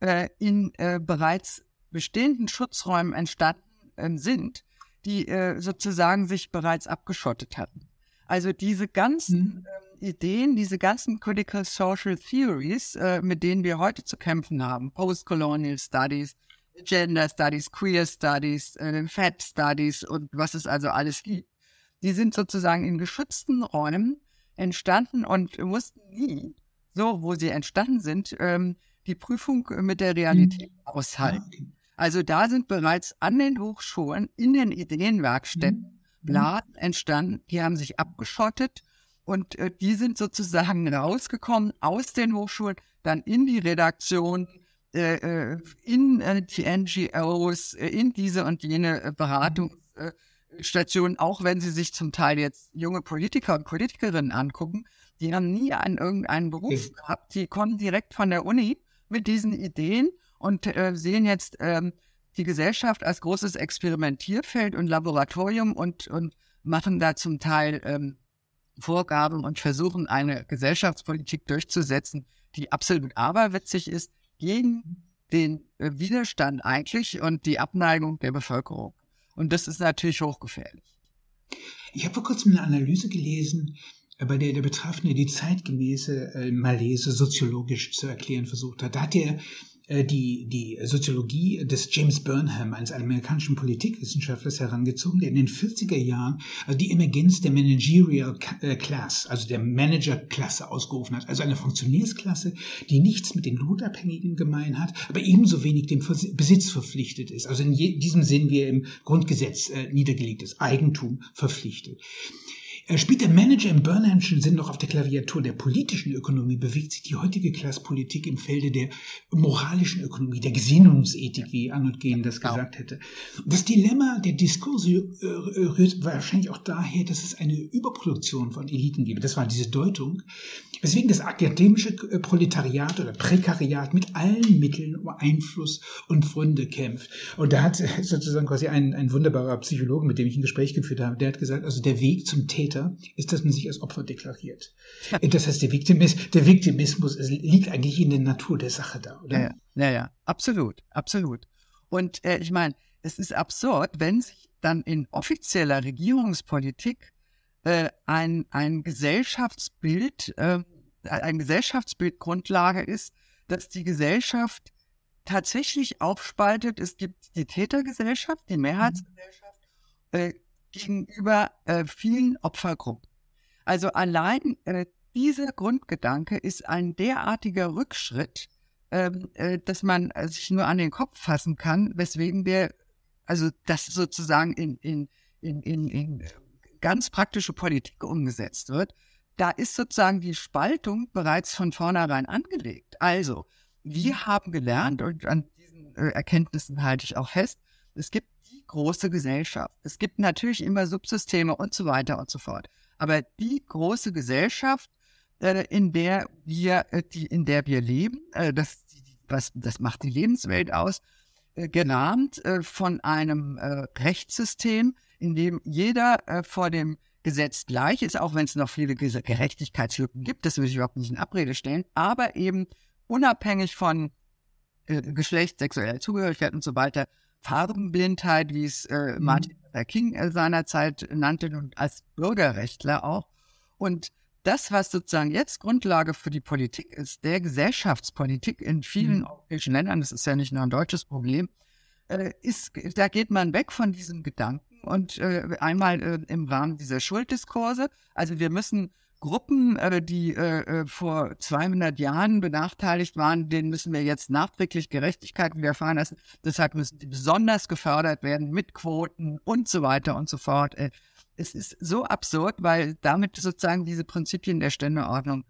äh, in äh, bereits bestehenden Schutzräumen entstanden äh, sind, die äh, sozusagen sich bereits abgeschottet hatten. Also diese ganzen. Ähm, Ideen, diese ganzen Critical Social Theories, äh, mit denen wir heute zu kämpfen haben, Postcolonial Studies, Gender Studies, Queer Studies, äh, Fat Studies und was es also alles gibt, die sind sozusagen in geschützten Räumen entstanden und mussten nie, so wo sie entstanden sind, ähm, die Prüfung mit der Realität mhm. aushalten. Also da sind bereits an den Hochschulen, in den Ideenwerkstätten, mhm. Bladen entstanden, die haben sich abgeschottet und äh, die sind sozusagen rausgekommen aus den Hochschulen, dann in die Redaktion, äh, äh in äh, die NGOs, äh, in diese und jene äh, Beratungs- äh, Stationen, auch wenn sie sich zum Teil jetzt junge Politiker und Politikerinnen angucken, die haben nie einen irgendeinen Beruf okay. gehabt, die kommen direkt von der Uni mit diesen Ideen und sehen jetzt ähm, die Gesellschaft als großes Experimentierfeld und Laboratorium und, und machen da zum Teil ähm, Vorgaben und versuchen eine Gesellschaftspolitik durchzusetzen, die absolut aberwitzig ist, gegen den äh, Widerstand eigentlich und die Abneigung der Bevölkerung. Und das ist natürlich hochgefährlich. Ich habe vor kurzem eine Analyse gelesen, äh, bei der der Betreffende die zeitgemäße äh, Malaise soziologisch zu erklären versucht hat. Da hat er die, die Soziologie des James Burnham, eines amerikanischen Politikwissenschaftlers, herangezogen, der in den 40er Jahren also die Emergenz der Managerial äh, Class, also der Managerklasse ausgerufen hat. Also eine Funktionärsklasse, die nichts mit den Lohnabhängigen gemein hat, aber ebenso wenig dem Besitz verpflichtet ist. Also in diesem Sinn, wie er im Grundgesetz äh, niedergelegt ist, Eigentum verpflichtet. Er spielt der Manager im Burnhamschen Sinn noch auf der Klaviatur der politischen Ökonomie, bewegt sich die heutige Klasspolitik im Felde der moralischen Ökonomie, der Gesinnungsethik, wie Arnold Gehn das genau. gesagt hätte. Das Dilemma der Diskurse äh, rührt wahrscheinlich auch daher, dass es eine Überproduktion von Eliten gibt. Das war diese Deutung, weswegen das akademische äh, Proletariat oder Prekariat mit allen Mitteln um Einfluss und Fründe kämpft. Und da hat sozusagen quasi ein, ein wunderbarer Psychologe, mit dem ich ein Gespräch geführt habe, der hat gesagt, also der Weg zum Täter Täter ist, dass man sich als Opfer deklariert. Das heißt, der, Viktimis, der Viktimismus liegt eigentlich in der Natur der Sache da, oder? Ja, ja, ja absolut, absolut. Und äh, ich meine, es ist absurd, wenn sich dann in offizieller Regierungspolitik äh, ein, ein Gesellschaftsbild, äh, ein Gesellschaftsbild Grundlage ist, dass die Gesellschaft tatsächlich aufspaltet. Es gibt die Tätergesellschaft, die Mehrheitsgesellschaft, äh, gegenüber äh, vielen Opfergruppen. Also allein äh, dieser Grundgedanke ist ein derartiger Rückschritt, ähm, äh, dass man äh, sich nur an den Kopf fassen kann, weswegen der, also das sozusagen in, in, in, in, in ganz praktische Politik umgesetzt wird. Da ist sozusagen die Spaltung bereits von vornherein angelegt. Also, wir haben gelernt und an diesen äh, Erkenntnissen halte ich auch fest, es gibt große Gesellschaft. Es gibt natürlich immer Subsysteme und so weiter und so fort. Aber die große Gesellschaft, äh, in der wir, äh, in der wir leben, äh, das, was, das macht die Lebenswelt aus, gerahmt äh, von einem Rechtssystem, in dem jeder vor dem Gesetz gleich ist, auch wenn es noch viele Gerechtigkeitslücken gibt, das will ich überhaupt nicht in Abrede stellen, aber eben unabhängig von Geschlecht, sexueller Zugehörigkeit und so weiter, Farbenblindheit, wie es äh, mhm. Martin Luther King äh, seinerzeit nannte und als Bürgerrechtler auch. Und das, was sozusagen jetzt Grundlage für die Politik ist, der Gesellschaftspolitik in vielen mhm. europäischen Ländern, das ist ja nicht nur ein deutsches Problem, äh, ist, da geht man weg von diesem Gedanken und äh, einmal äh, im Rahmen dieser Schulddiskurse. Also wir müssen Gruppen, äh, die äh, äh vor 200 Jahren benachteiligt waren, denen müssen wir jetzt nachträglich Gerechtigkeit widerfahren lassen. Deshalb müssen die besonders gefördert werden mit Quoten und so weiter und so fort. Es ist so absurd, weil damit sozusagen diese Prinzipien der Ständeordnung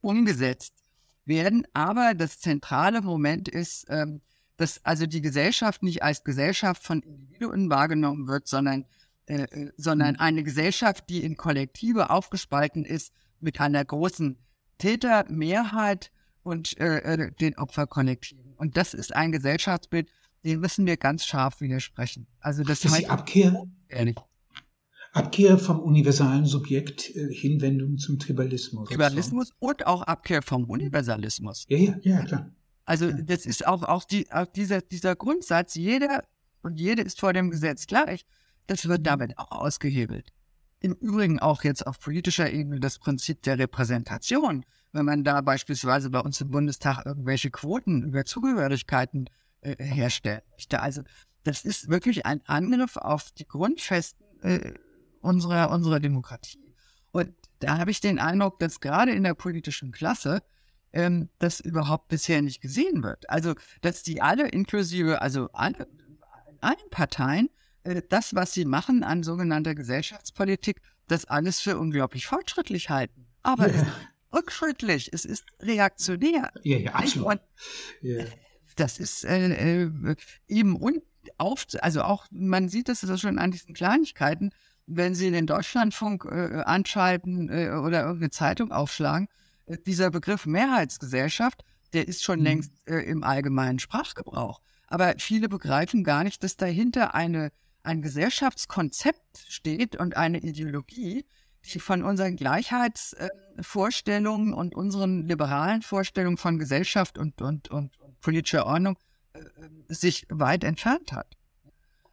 umgesetzt werden. Aber das zentrale Moment ist, ähm, dass also die Gesellschaft nicht als Gesellschaft von Individuen wahrgenommen wird, sondern äh, äh, sondern mhm. eine Gesellschaft, die in Kollektive aufgespalten ist mit einer großen Tätermehrheit und äh, äh, den Opferkollektiven. Und das ist ein Gesellschaftsbild, dem müssen wir ganz scharf widersprechen. Also das, das die Abkehr, ehrlich. Abkehr vom universalen Subjekt, äh, Hinwendung zum Tribalismus. Tribalismus und auch Abkehr vom Universalismus. Ja, ja, ja, klar. Also das ist auch, auch, die, auch dieser, dieser Grundsatz, jeder und jede ist vor dem Gesetz gleich. Das wird damit auch ausgehebelt. Im Übrigen auch jetzt auf politischer Ebene das Prinzip der Repräsentation. Wenn man da beispielsweise bei uns im Bundestag irgendwelche Quoten über Zugehörigkeiten äh, herstellen möchte. Also das ist wirklich ein Angriff auf die Grundfesten äh, unserer, unserer Demokratie. Und da habe ich den Eindruck, dass gerade in der politischen Klasse ähm, das überhaupt bisher nicht gesehen wird. Also, dass die alle inklusive, also alle, allen Parteien das, was sie machen an sogenannter Gesellschaftspolitik, das alles für unglaublich fortschrittlich halten. Aber ja. es ist rückschrittlich, es ist reaktionär. Ja, ja, absolut. Ja. Das ist äh, äh, eben und auf, also auch, man sieht das schon an diesen Kleinigkeiten, wenn Sie den Deutschlandfunk äh, anschalten äh, oder irgendeine Zeitung aufschlagen, äh, dieser Begriff Mehrheitsgesellschaft, der ist schon mhm. längst äh, im allgemeinen Sprachgebrauch. Aber viele begreifen gar nicht, dass dahinter eine ein Gesellschaftskonzept steht und eine Ideologie, die von unseren Gleichheitsvorstellungen und unseren liberalen Vorstellungen von Gesellschaft und, und, und, und politischer Ordnung äh, sich weit entfernt hat.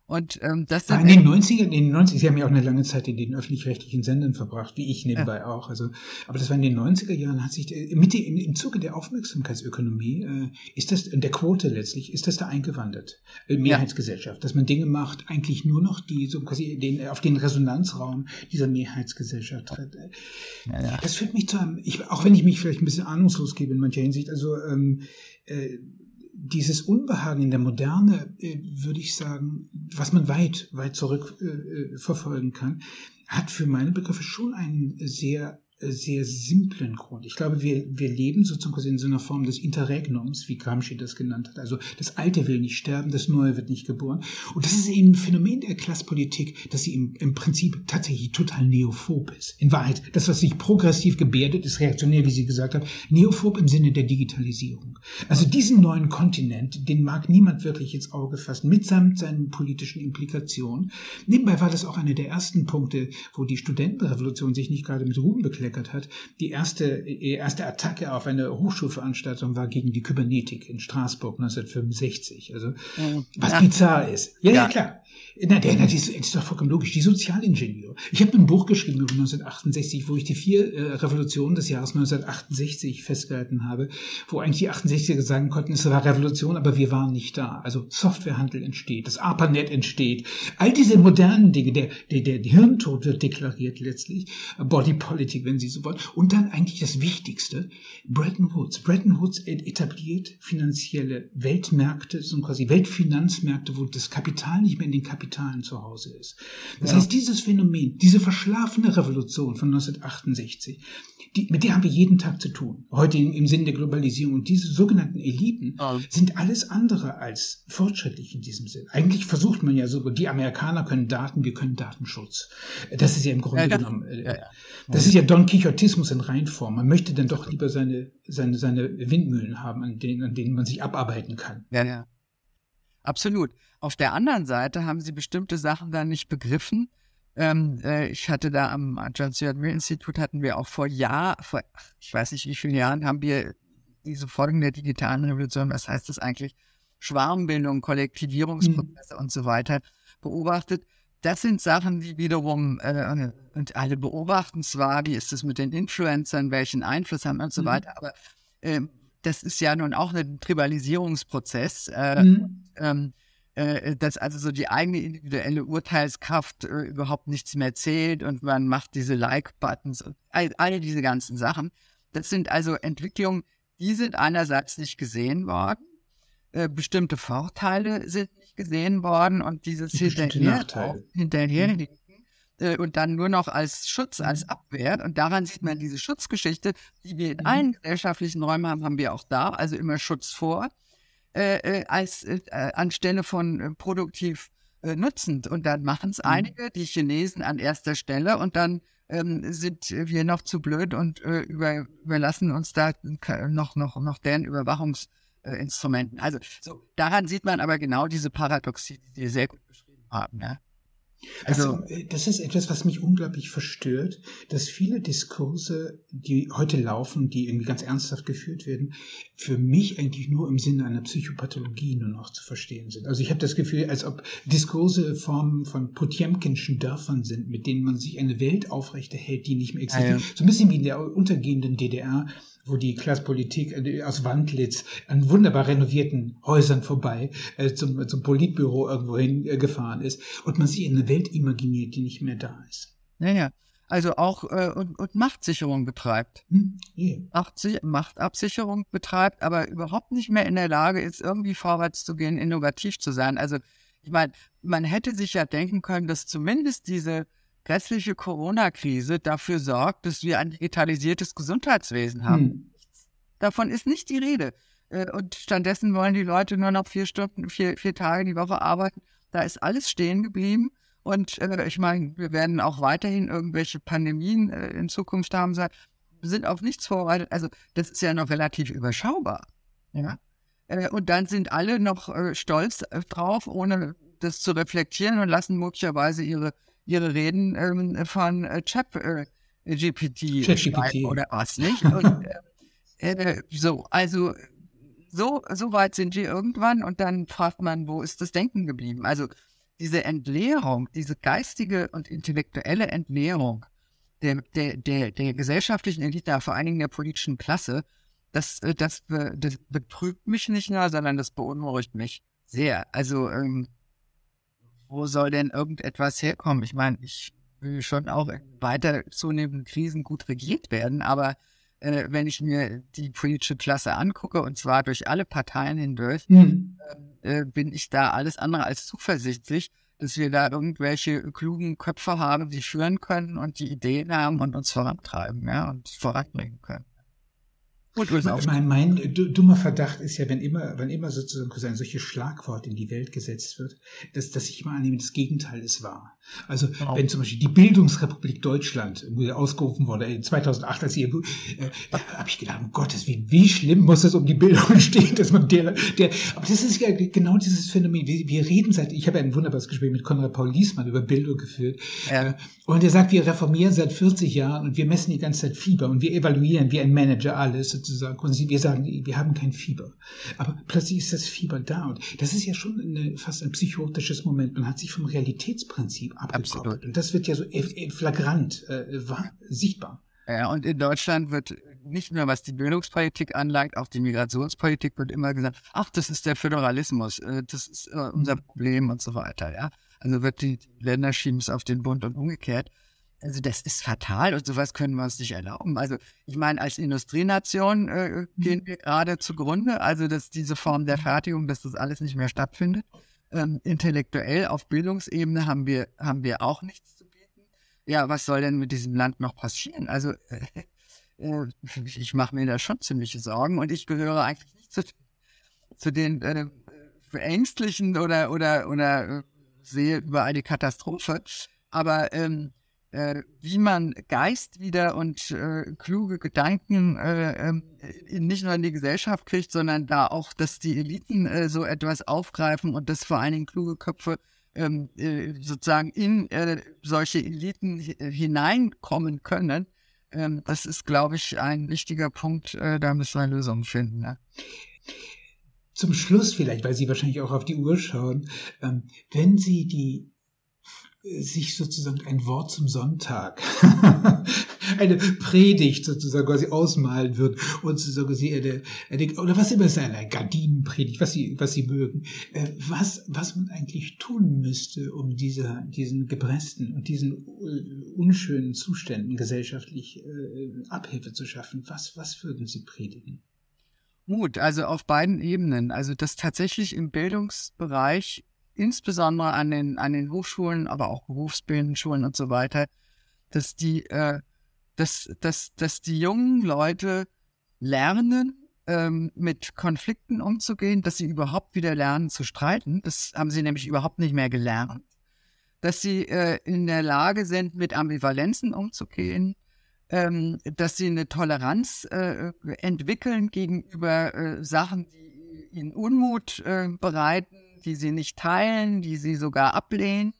Und ähm, das in den 90ern, in den 90 Sie haben ja auch eine lange Zeit in den öffentlich-rechtlichen Sendern verbracht, wie ich nebenbei ja. auch. Also, aber das war in den 90er Jahren, hat sich äh, mit im, im Zuge der Aufmerksamkeitsökonomie äh, ist das der Quote letztlich ist das da eingewandert, äh, Mehrheitsgesellschaft, ja. dass man Dinge macht, eigentlich nur noch die so quasi den auf den Resonanzraum dieser Mehrheitsgesellschaft. Ja. Ja, das führt mich zu einem, ich, auch wenn ich mich vielleicht ein bisschen ahnungslos gebe in mancher Hinsicht, also ähm, äh, dieses Unbehagen in der Moderne, äh, würde ich sagen, was man weit, weit zurück äh, äh verfolgen kann, hat für meine Begriffe schon einen sehr sehr simplen Grund. Ich glaube, wir, wir leben sozusagen in so einer Form des Interregnums, wie Gramsci das genannt hat. Also das Alte will nicht sterben, das Neue wird nicht geboren. Und das ist eben ein Phänomen der Klasspolitik, dass sie im, im Prinzip tatsächlich total neophob ist. In Wahrheit, das, was sich progressiv gebärdet, ist reaktionär, wie Sie gesagt haben, neophob im Sinne der Digitalisierung. Also diesen neuen Kontinent, den mag niemand wirklich ins Auge fassen, mitsamt seinen politischen Implikationen. Nebenbei war das auch einer der ersten Punkte, wo die Studentenrevolution sich nicht gerade mit Ruhm bekleckert bekleckert hat. Die erste, erste Attacke auf eine Hochschulveranstaltung war gegen die Kybernetik in Straßburg 1965. Also, was ja. bizarr ist. Ja, ja klar. Na, der, na, das ist doch vollkommen logisch. Die Sozialingenieur. Ich habe ein Buch geschrieben über 1968, wo ich die vier äh, Revolutionen des Jahres 1968 festgehalten habe, wo eigentlich die 68er sagen konnten, es war Revolution, aber wir waren nicht da. Also Softwarehandel entsteht, das ARPANET entsteht. All diese modernen Dinge, der, der, der Hirntod wird deklariert letztlich, Body Politic, wenn Sie so wollen. Und dann eigentlich das Wichtigste, Bretton Woods. Bretton Woods etabliert finanzielle Weltmärkte, so quasi Weltfinanzmärkte, wo das Kapital nicht mehr in den Kapitalen zu Hause ist. Das ja. heißt, dieses Phänomen, diese verschlafene Revolution von 1968, die, mit der haben wir jeden Tag zu tun. Heute im, im Sinne der Globalisierung. Und diese sogenannten Eliten ja. sind alles andere als fortschrittlich in diesem Sinn. Eigentlich versucht man ja so, die Amerikaner können Daten, wir können Datenschutz. Das ist ja im Grunde ja, genommen, äh, das ist ja Don Quixotismus in Reinform. Man möchte dann doch lieber seine, seine, seine Windmühlen haben, an denen, an denen man sich abarbeiten kann. Ja, ja. Absolut. Auf der anderen Seite haben sie bestimmte Sachen dann nicht begriffen. Ähm, äh, ich hatte da am John Stuart Mill Institut hatten wir auch vor Jahr, vor ich weiß nicht wie vielen Jahren, haben wir diese Folgen der digitalen Revolution, was heißt das eigentlich, Schwarmbildung, Kollektivierungsprozesse mhm. und so weiter beobachtet. Das sind Sachen, die wiederum, äh, und alle beobachten zwar, wie ist es mit den Influencern, welchen Einfluss haben und so mhm. weiter, aber äh, das ist ja nun auch ein Tribalisierungsprozess. Äh, mhm. ähm, äh, dass also so die eigene individuelle Urteilskraft äh, überhaupt nichts mehr zählt und man macht diese Like-Buttons und all, all, diese ganzen Sachen. Das sind also Entwicklungen, die sind einerseits nicht gesehen worden, äh, bestimmte Vorteile sind nicht gesehen worden und dieses hinterher, hinterher äh, und dann nur noch als Schutz, als mhm. Abwehr. Und daran sieht man diese Schutzgeschichte, die wir in mhm. allen gesellschaftlichen Räumen haben, haben wir auch da, also immer Schutz vor, äh, äh als äh, anstelle von äh, produktiv äh, nutzend. Und dann machen es mhm. einige, die Chinesen an erster Stelle, und dann ähm, sind wir noch zu blöd und äh, über, überlassen uns da noch, noch, noch deren Überwachungsinstrumenten. Also so, daran sieht man aber genau diese Paradoxie, die Sie sehr gut beschrieben haben. Ja? Also, also, äh, das ist etwas, was mich unglaublich verstört, dass viele Diskurse, die heute laufen, die irgendwie ganz ernsthaft geführt werden, für mich eigentlich nur im Sinne einer Psychopathologie nur noch zu verstehen sind. Also ich habe das Gefühl, als ob Diskurse Formen von Potjemkinschen Dörfern sind, mit denen man sich eine Welt aufrechterhält, die nicht mehr existiert. Ja, ja. So ein bisschen wie in der untergehenden DDR, wo die Klasspolitik äh, aus Wandlitz an wunderbar renovierten Häusern vorbei äh, zum, zum Politbüro irgendwo hingefahren äh, ist und man sich in eine Welt imaginiert, die nicht mehr da ist. Ja, ja. Also auch äh, und, und Machtsicherung betreibt. Hm, yeah. Macht, Machtabsicherung betreibt, aber überhaupt nicht mehr in der Lage ist, irgendwie vorwärts zu gehen, innovativ zu sein. Also ich meine, man hätte sich ja denken können, dass zumindest diese grässliche Corona-Krise dafür sorgt, dass wir ein digitalisiertes Gesundheitswesen haben. Hm. Davon ist nicht die Rede. Äh, und stattdessen wollen die Leute nur noch vier Stunden, vier, vier Tage die Woche arbeiten. Da ist alles stehen geblieben. Und äh, ich meine, wir werden auch weiterhin irgendwelche Pandemien äh, in Zukunft haben sein. Wir sind auf nichts vorbereitet. Also das ist ja noch relativ überschaubar. Ja. Äh, und dann sind alle noch äh, stolz äh, drauf, ohne das zu reflektieren und lassen möglicherweise ihre ihre Reden ähm, von äh, Chat äh, GPT, GPT oder was nicht. Und, äh, äh, so, also so, so weit sind wir irgendwann und dann fragt man, wo ist das Denken geblieben? Also diese Entleerung, diese geistige und intellektuelle Entleerung der, der, der, der gesellschaftlichen Elite, vor allen Dingen der politischen Klasse, das, äh, das, das betrübt mich nicht nur, sondern das beunruhigt mich sehr. Also ähm, wo soll denn irgendetwas herkommen? Ich meine, ich will schon auch weiter zunehmenden Krisen gut regiert werden, aber äh, wenn ich mir die politische Klasse angucke, und zwar durch alle Parteien hindurch, mhm. äh, bin ich da alles andere als zuversichtlich, dass wir da irgendwelche klugen Köpfe haben, die führen können und die Ideen haben und uns vorantreiben, ja, und voranbringen können. Mein, mein, dummer Verdacht ist ja, wenn immer, wenn immer sozusagen ein solches Schlagwort in die Welt gesetzt wird, dass, dass ich immer annehme, das Gegenteil ist wahr. Also genau. wenn zum Beispiel die Bildungsrepublik Deutschland ausgerufen wurde, 2008, als sie, äh, habe ich gedacht, um Gottes Willen, wie schlimm muss es um die Bildung stehen, dass man der, der, aber das ist ja genau dieses Phänomen. Wir, wir reden seit, ich habe ein wunderbares Gespräch mit Konrad Paul Liesmann über Bildung geführt, ja. Äh, und er sagt, wir reformieren seit 40 Jahren und wir messen die ganze Zeit Fieber und wir evaluieren wie ein Manager alles sozusagen. Und wir sagen, wir haben kein Fieber. Aber plötzlich ist das Fieber da und das ist ja schon eine, fast ein psychotisches Moment. Man hat sich vom Realitätsprinzip. Absolut. Und das wird ja so flagrant äh, sichtbar. Ja, und in Deutschland wird nicht nur was die Bildungspolitik anlangt, auch die Migrationspolitik wird immer gesagt, ach, das ist der Föderalismus, äh, das ist äh, unser mhm. Problem und so weiter, ja. Also wird die Länder schieben es auf den Bund und umgekehrt. Also das ist fatal und sowas können wir uns nicht erlauben. Also ich meine, als Industrienation äh, gehen wir gerade zugrunde, also dass diese Form der Fertigung, dass das alles nicht mehr stattfindet. Ähm, intellektuell auf Bildungsebene haben wir, haben wir auch nichts zu bieten. Ja, was soll denn mit diesem Land noch passieren? Also äh, äh, ich mache mir da schon ziemliche Sorgen und ich gehöre eigentlich nicht zu, zu den äh, ängstlichen oder oder oder äh, sehe überall die Katastrophe. Aber ähm, äh, wie man Geist wieder und äh, kluge Gedanken äh, äh, nicht nur in die Gesellschaft kriegt, sondern da auch, dass die Eliten äh, so etwas aufgreifen und dass vor allen Dingen kluge Köpfe ähm, äh, sozusagen in äh, solche Eliten hineinkommen können. Ähm, das ist, glaube ich, ein wichtiger Punkt. Da müssen wir Lösungen finden. Ne? Zum Schluss vielleicht, weil Sie wahrscheinlich auch auf die Uhr schauen, ähm, wenn Sie die sich sozusagen ein Wort zum Sonntag, eine Predigt sozusagen quasi ausmalen wird und sozusagen sie eine, eine, oder was immer es ist, eine Gardinenpredigt, was sie, was sie mögen, äh, was, was man eigentlich tun müsste, um dieser, diesen gepressten und diesen äh, unschönen Zuständen gesellschaftlich äh, Abhilfe zu schaffen. Was, was würden Sie predigen? Mut, also auf beiden Ebenen. Also dass tatsächlich im Bildungsbereich insbesondere an den, an den Hochschulen, aber auch berufsbildenden Schulen und so weiter, dass die, äh, dass, dass, dass die jungen Leute lernen, ähm, mit Konflikten umzugehen, dass sie überhaupt wieder lernen zu streiten. Das haben sie nämlich überhaupt nicht mehr gelernt. Dass sie äh, in der Lage sind, mit Ambivalenzen umzugehen, ähm, dass sie eine Toleranz äh, entwickeln gegenüber äh, Sachen, die ihnen Unmut äh, bereiten, die sie nicht teilen, die sie sogar ablehnen.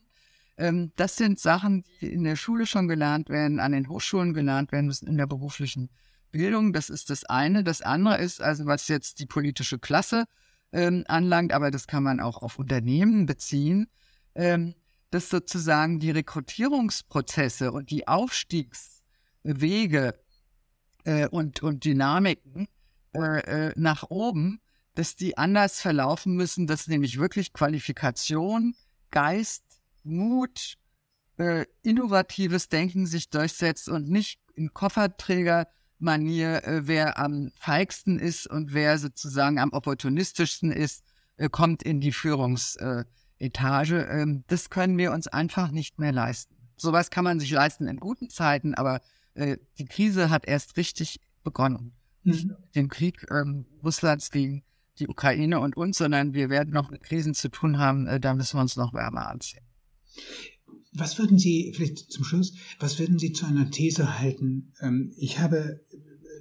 Ähm, das sind Sachen, die in der Schule schon gelernt werden, an den Hochschulen gelernt werden müssen, in der beruflichen Bildung. Das ist das eine. Das andere ist, also was jetzt die politische Klasse ähm, anlangt, aber das kann man auch auf Unternehmen beziehen, ähm, dass sozusagen die Rekrutierungsprozesse und die Aufstiegswege äh, und, und Dynamiken äh, äh, nach oben dass die anders verlaufen müssen, dass nämlich wirklich Qualifikation, Geist, Mut, äh, innovatives Denken sich durchsetzt und nicht in Kofferträgermanier, äh, wer am feigsten ist und wer sozusagen am opportunistischsten ist, äh, kommt in die Führungsetage. Ähm, das können wir uns einfach nicht mehr leisten. Sowas kann man sich leisten in guten Zeiten, aber äh, die Krise hat erst richtig begonnen. Mhm. Den Krieg ähm, Russlands gegen die Ukraine und uns, sondern wir werden noch mit Krisen zu tun haben, äh, da müssen wir uns noch wärmer anziehen. Was würden Sie, vielleicht zum Schluss, was würden Sie zu einer These halten? Ähm, ich habe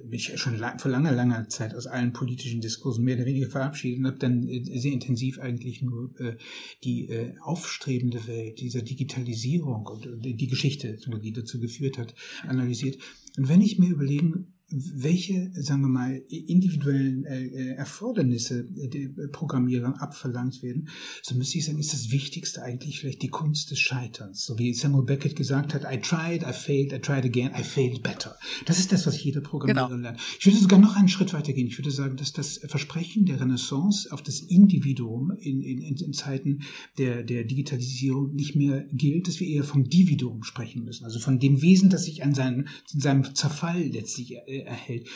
mich schon vor langer, langer Zeit aus allen politischen Diskursen mehr oder weniger verabschiedet und habe dann äh, sehr intensiv eigentlich nur äh, die aufstrebende Welt dieser Digitalisierung und die Geschichte, die dazu geführt hat, analysiert. Und wenn ich mir überlegen welche, sagen wir mal, individuellen äh, äh Erfordernisse der Programmierung abverlangt werden, so müsste ich sagen, ist das Wichtigste eigentlich vielleicht die Kunst des Scheiterns. So wie Samuel Beckett gesagt hat, I tried, I failed, I tried again, I failed better. Das ist das, was jeder Programmierer genau. lernt. Ich würde sogar noch einen Schritt weiter gehen. Ich würde sagen, dass das Versprechen der Renaissance auf das Individuum in, in, in Zeiten der, der Digitalisierung nicht mehr gilt, dass wir eher vom Dividuum sprechen müssen. Also von dem Wesen, das sich an seinem, in seinem Zerfall letztlich äh, äh, erhält.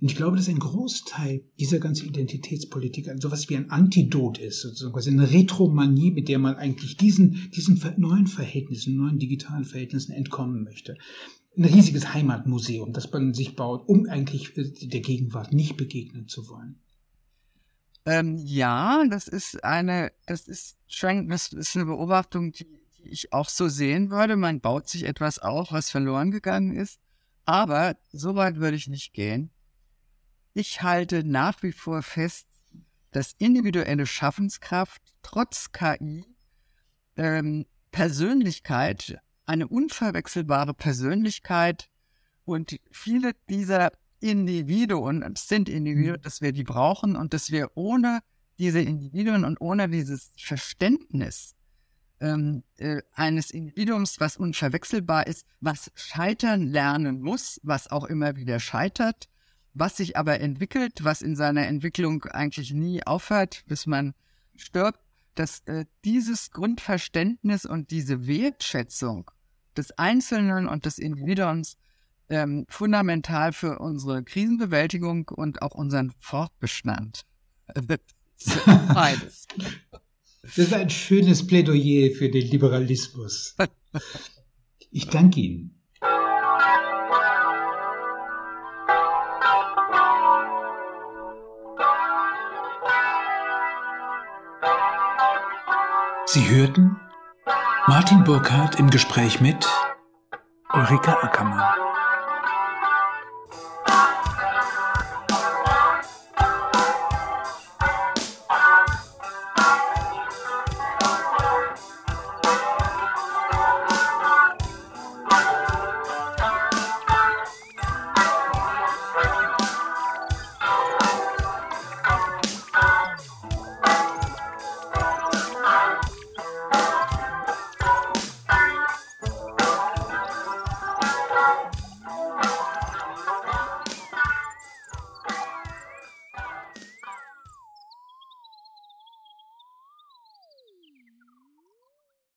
Und ich glaube, dass ein Großteil dieser ganzen Identitätspolitik so etwas wie ein Antidot ist, sozusagen quasi eine Retromanie, mit der man eigentlich diesen, diesen neuen Verhältnissen, neuen digitalen Verhältnissen entkommen möchte. Ein riesiges Heimatmuseum, das man sich baut, um eigentlich der Gegenwart nicht begegnen zu wollen. Ähm, ja, das ist eine, das ist schon, das ist eine Beobachtung, die, die ich auch so sehen würde. Man baut sich etwas auf, was verloren gegangen ist. Aber so weit würde ich nicht gehen. Ich halte nach wie vor fest, dass individuelle Schaffenskraft trotz KI ähm, Persönlichkeit, eine unverwechselbare Persönlichkeit und viele dieser Individuen, es sind Individuen, mhm. dass wir die brauchen und dass wir ohne diese Individuen und ohne dieses Verständnis ähm, äh, eines Individuums, was unverwechselbar ist, was scheitern lernen muss, was auch immer wieder scheitert, was sich aber entwickelt, was in seiner Entwicklung eigentlich nie aufhört, bis man stirbt, dass äh, dieses Grundverständnis und diese Wertschätzung des Einzelnen und des Individuums ähm, fundamental für unsere Krisenbewältigung und auch unseren Fortbestand. Beides. Das ist ein schönes Plädoyer für den Liberalismus. Ich danke Ihnen. Sie hörten Martin Burkhardt im Gespräch mit Ulrike Ackermann.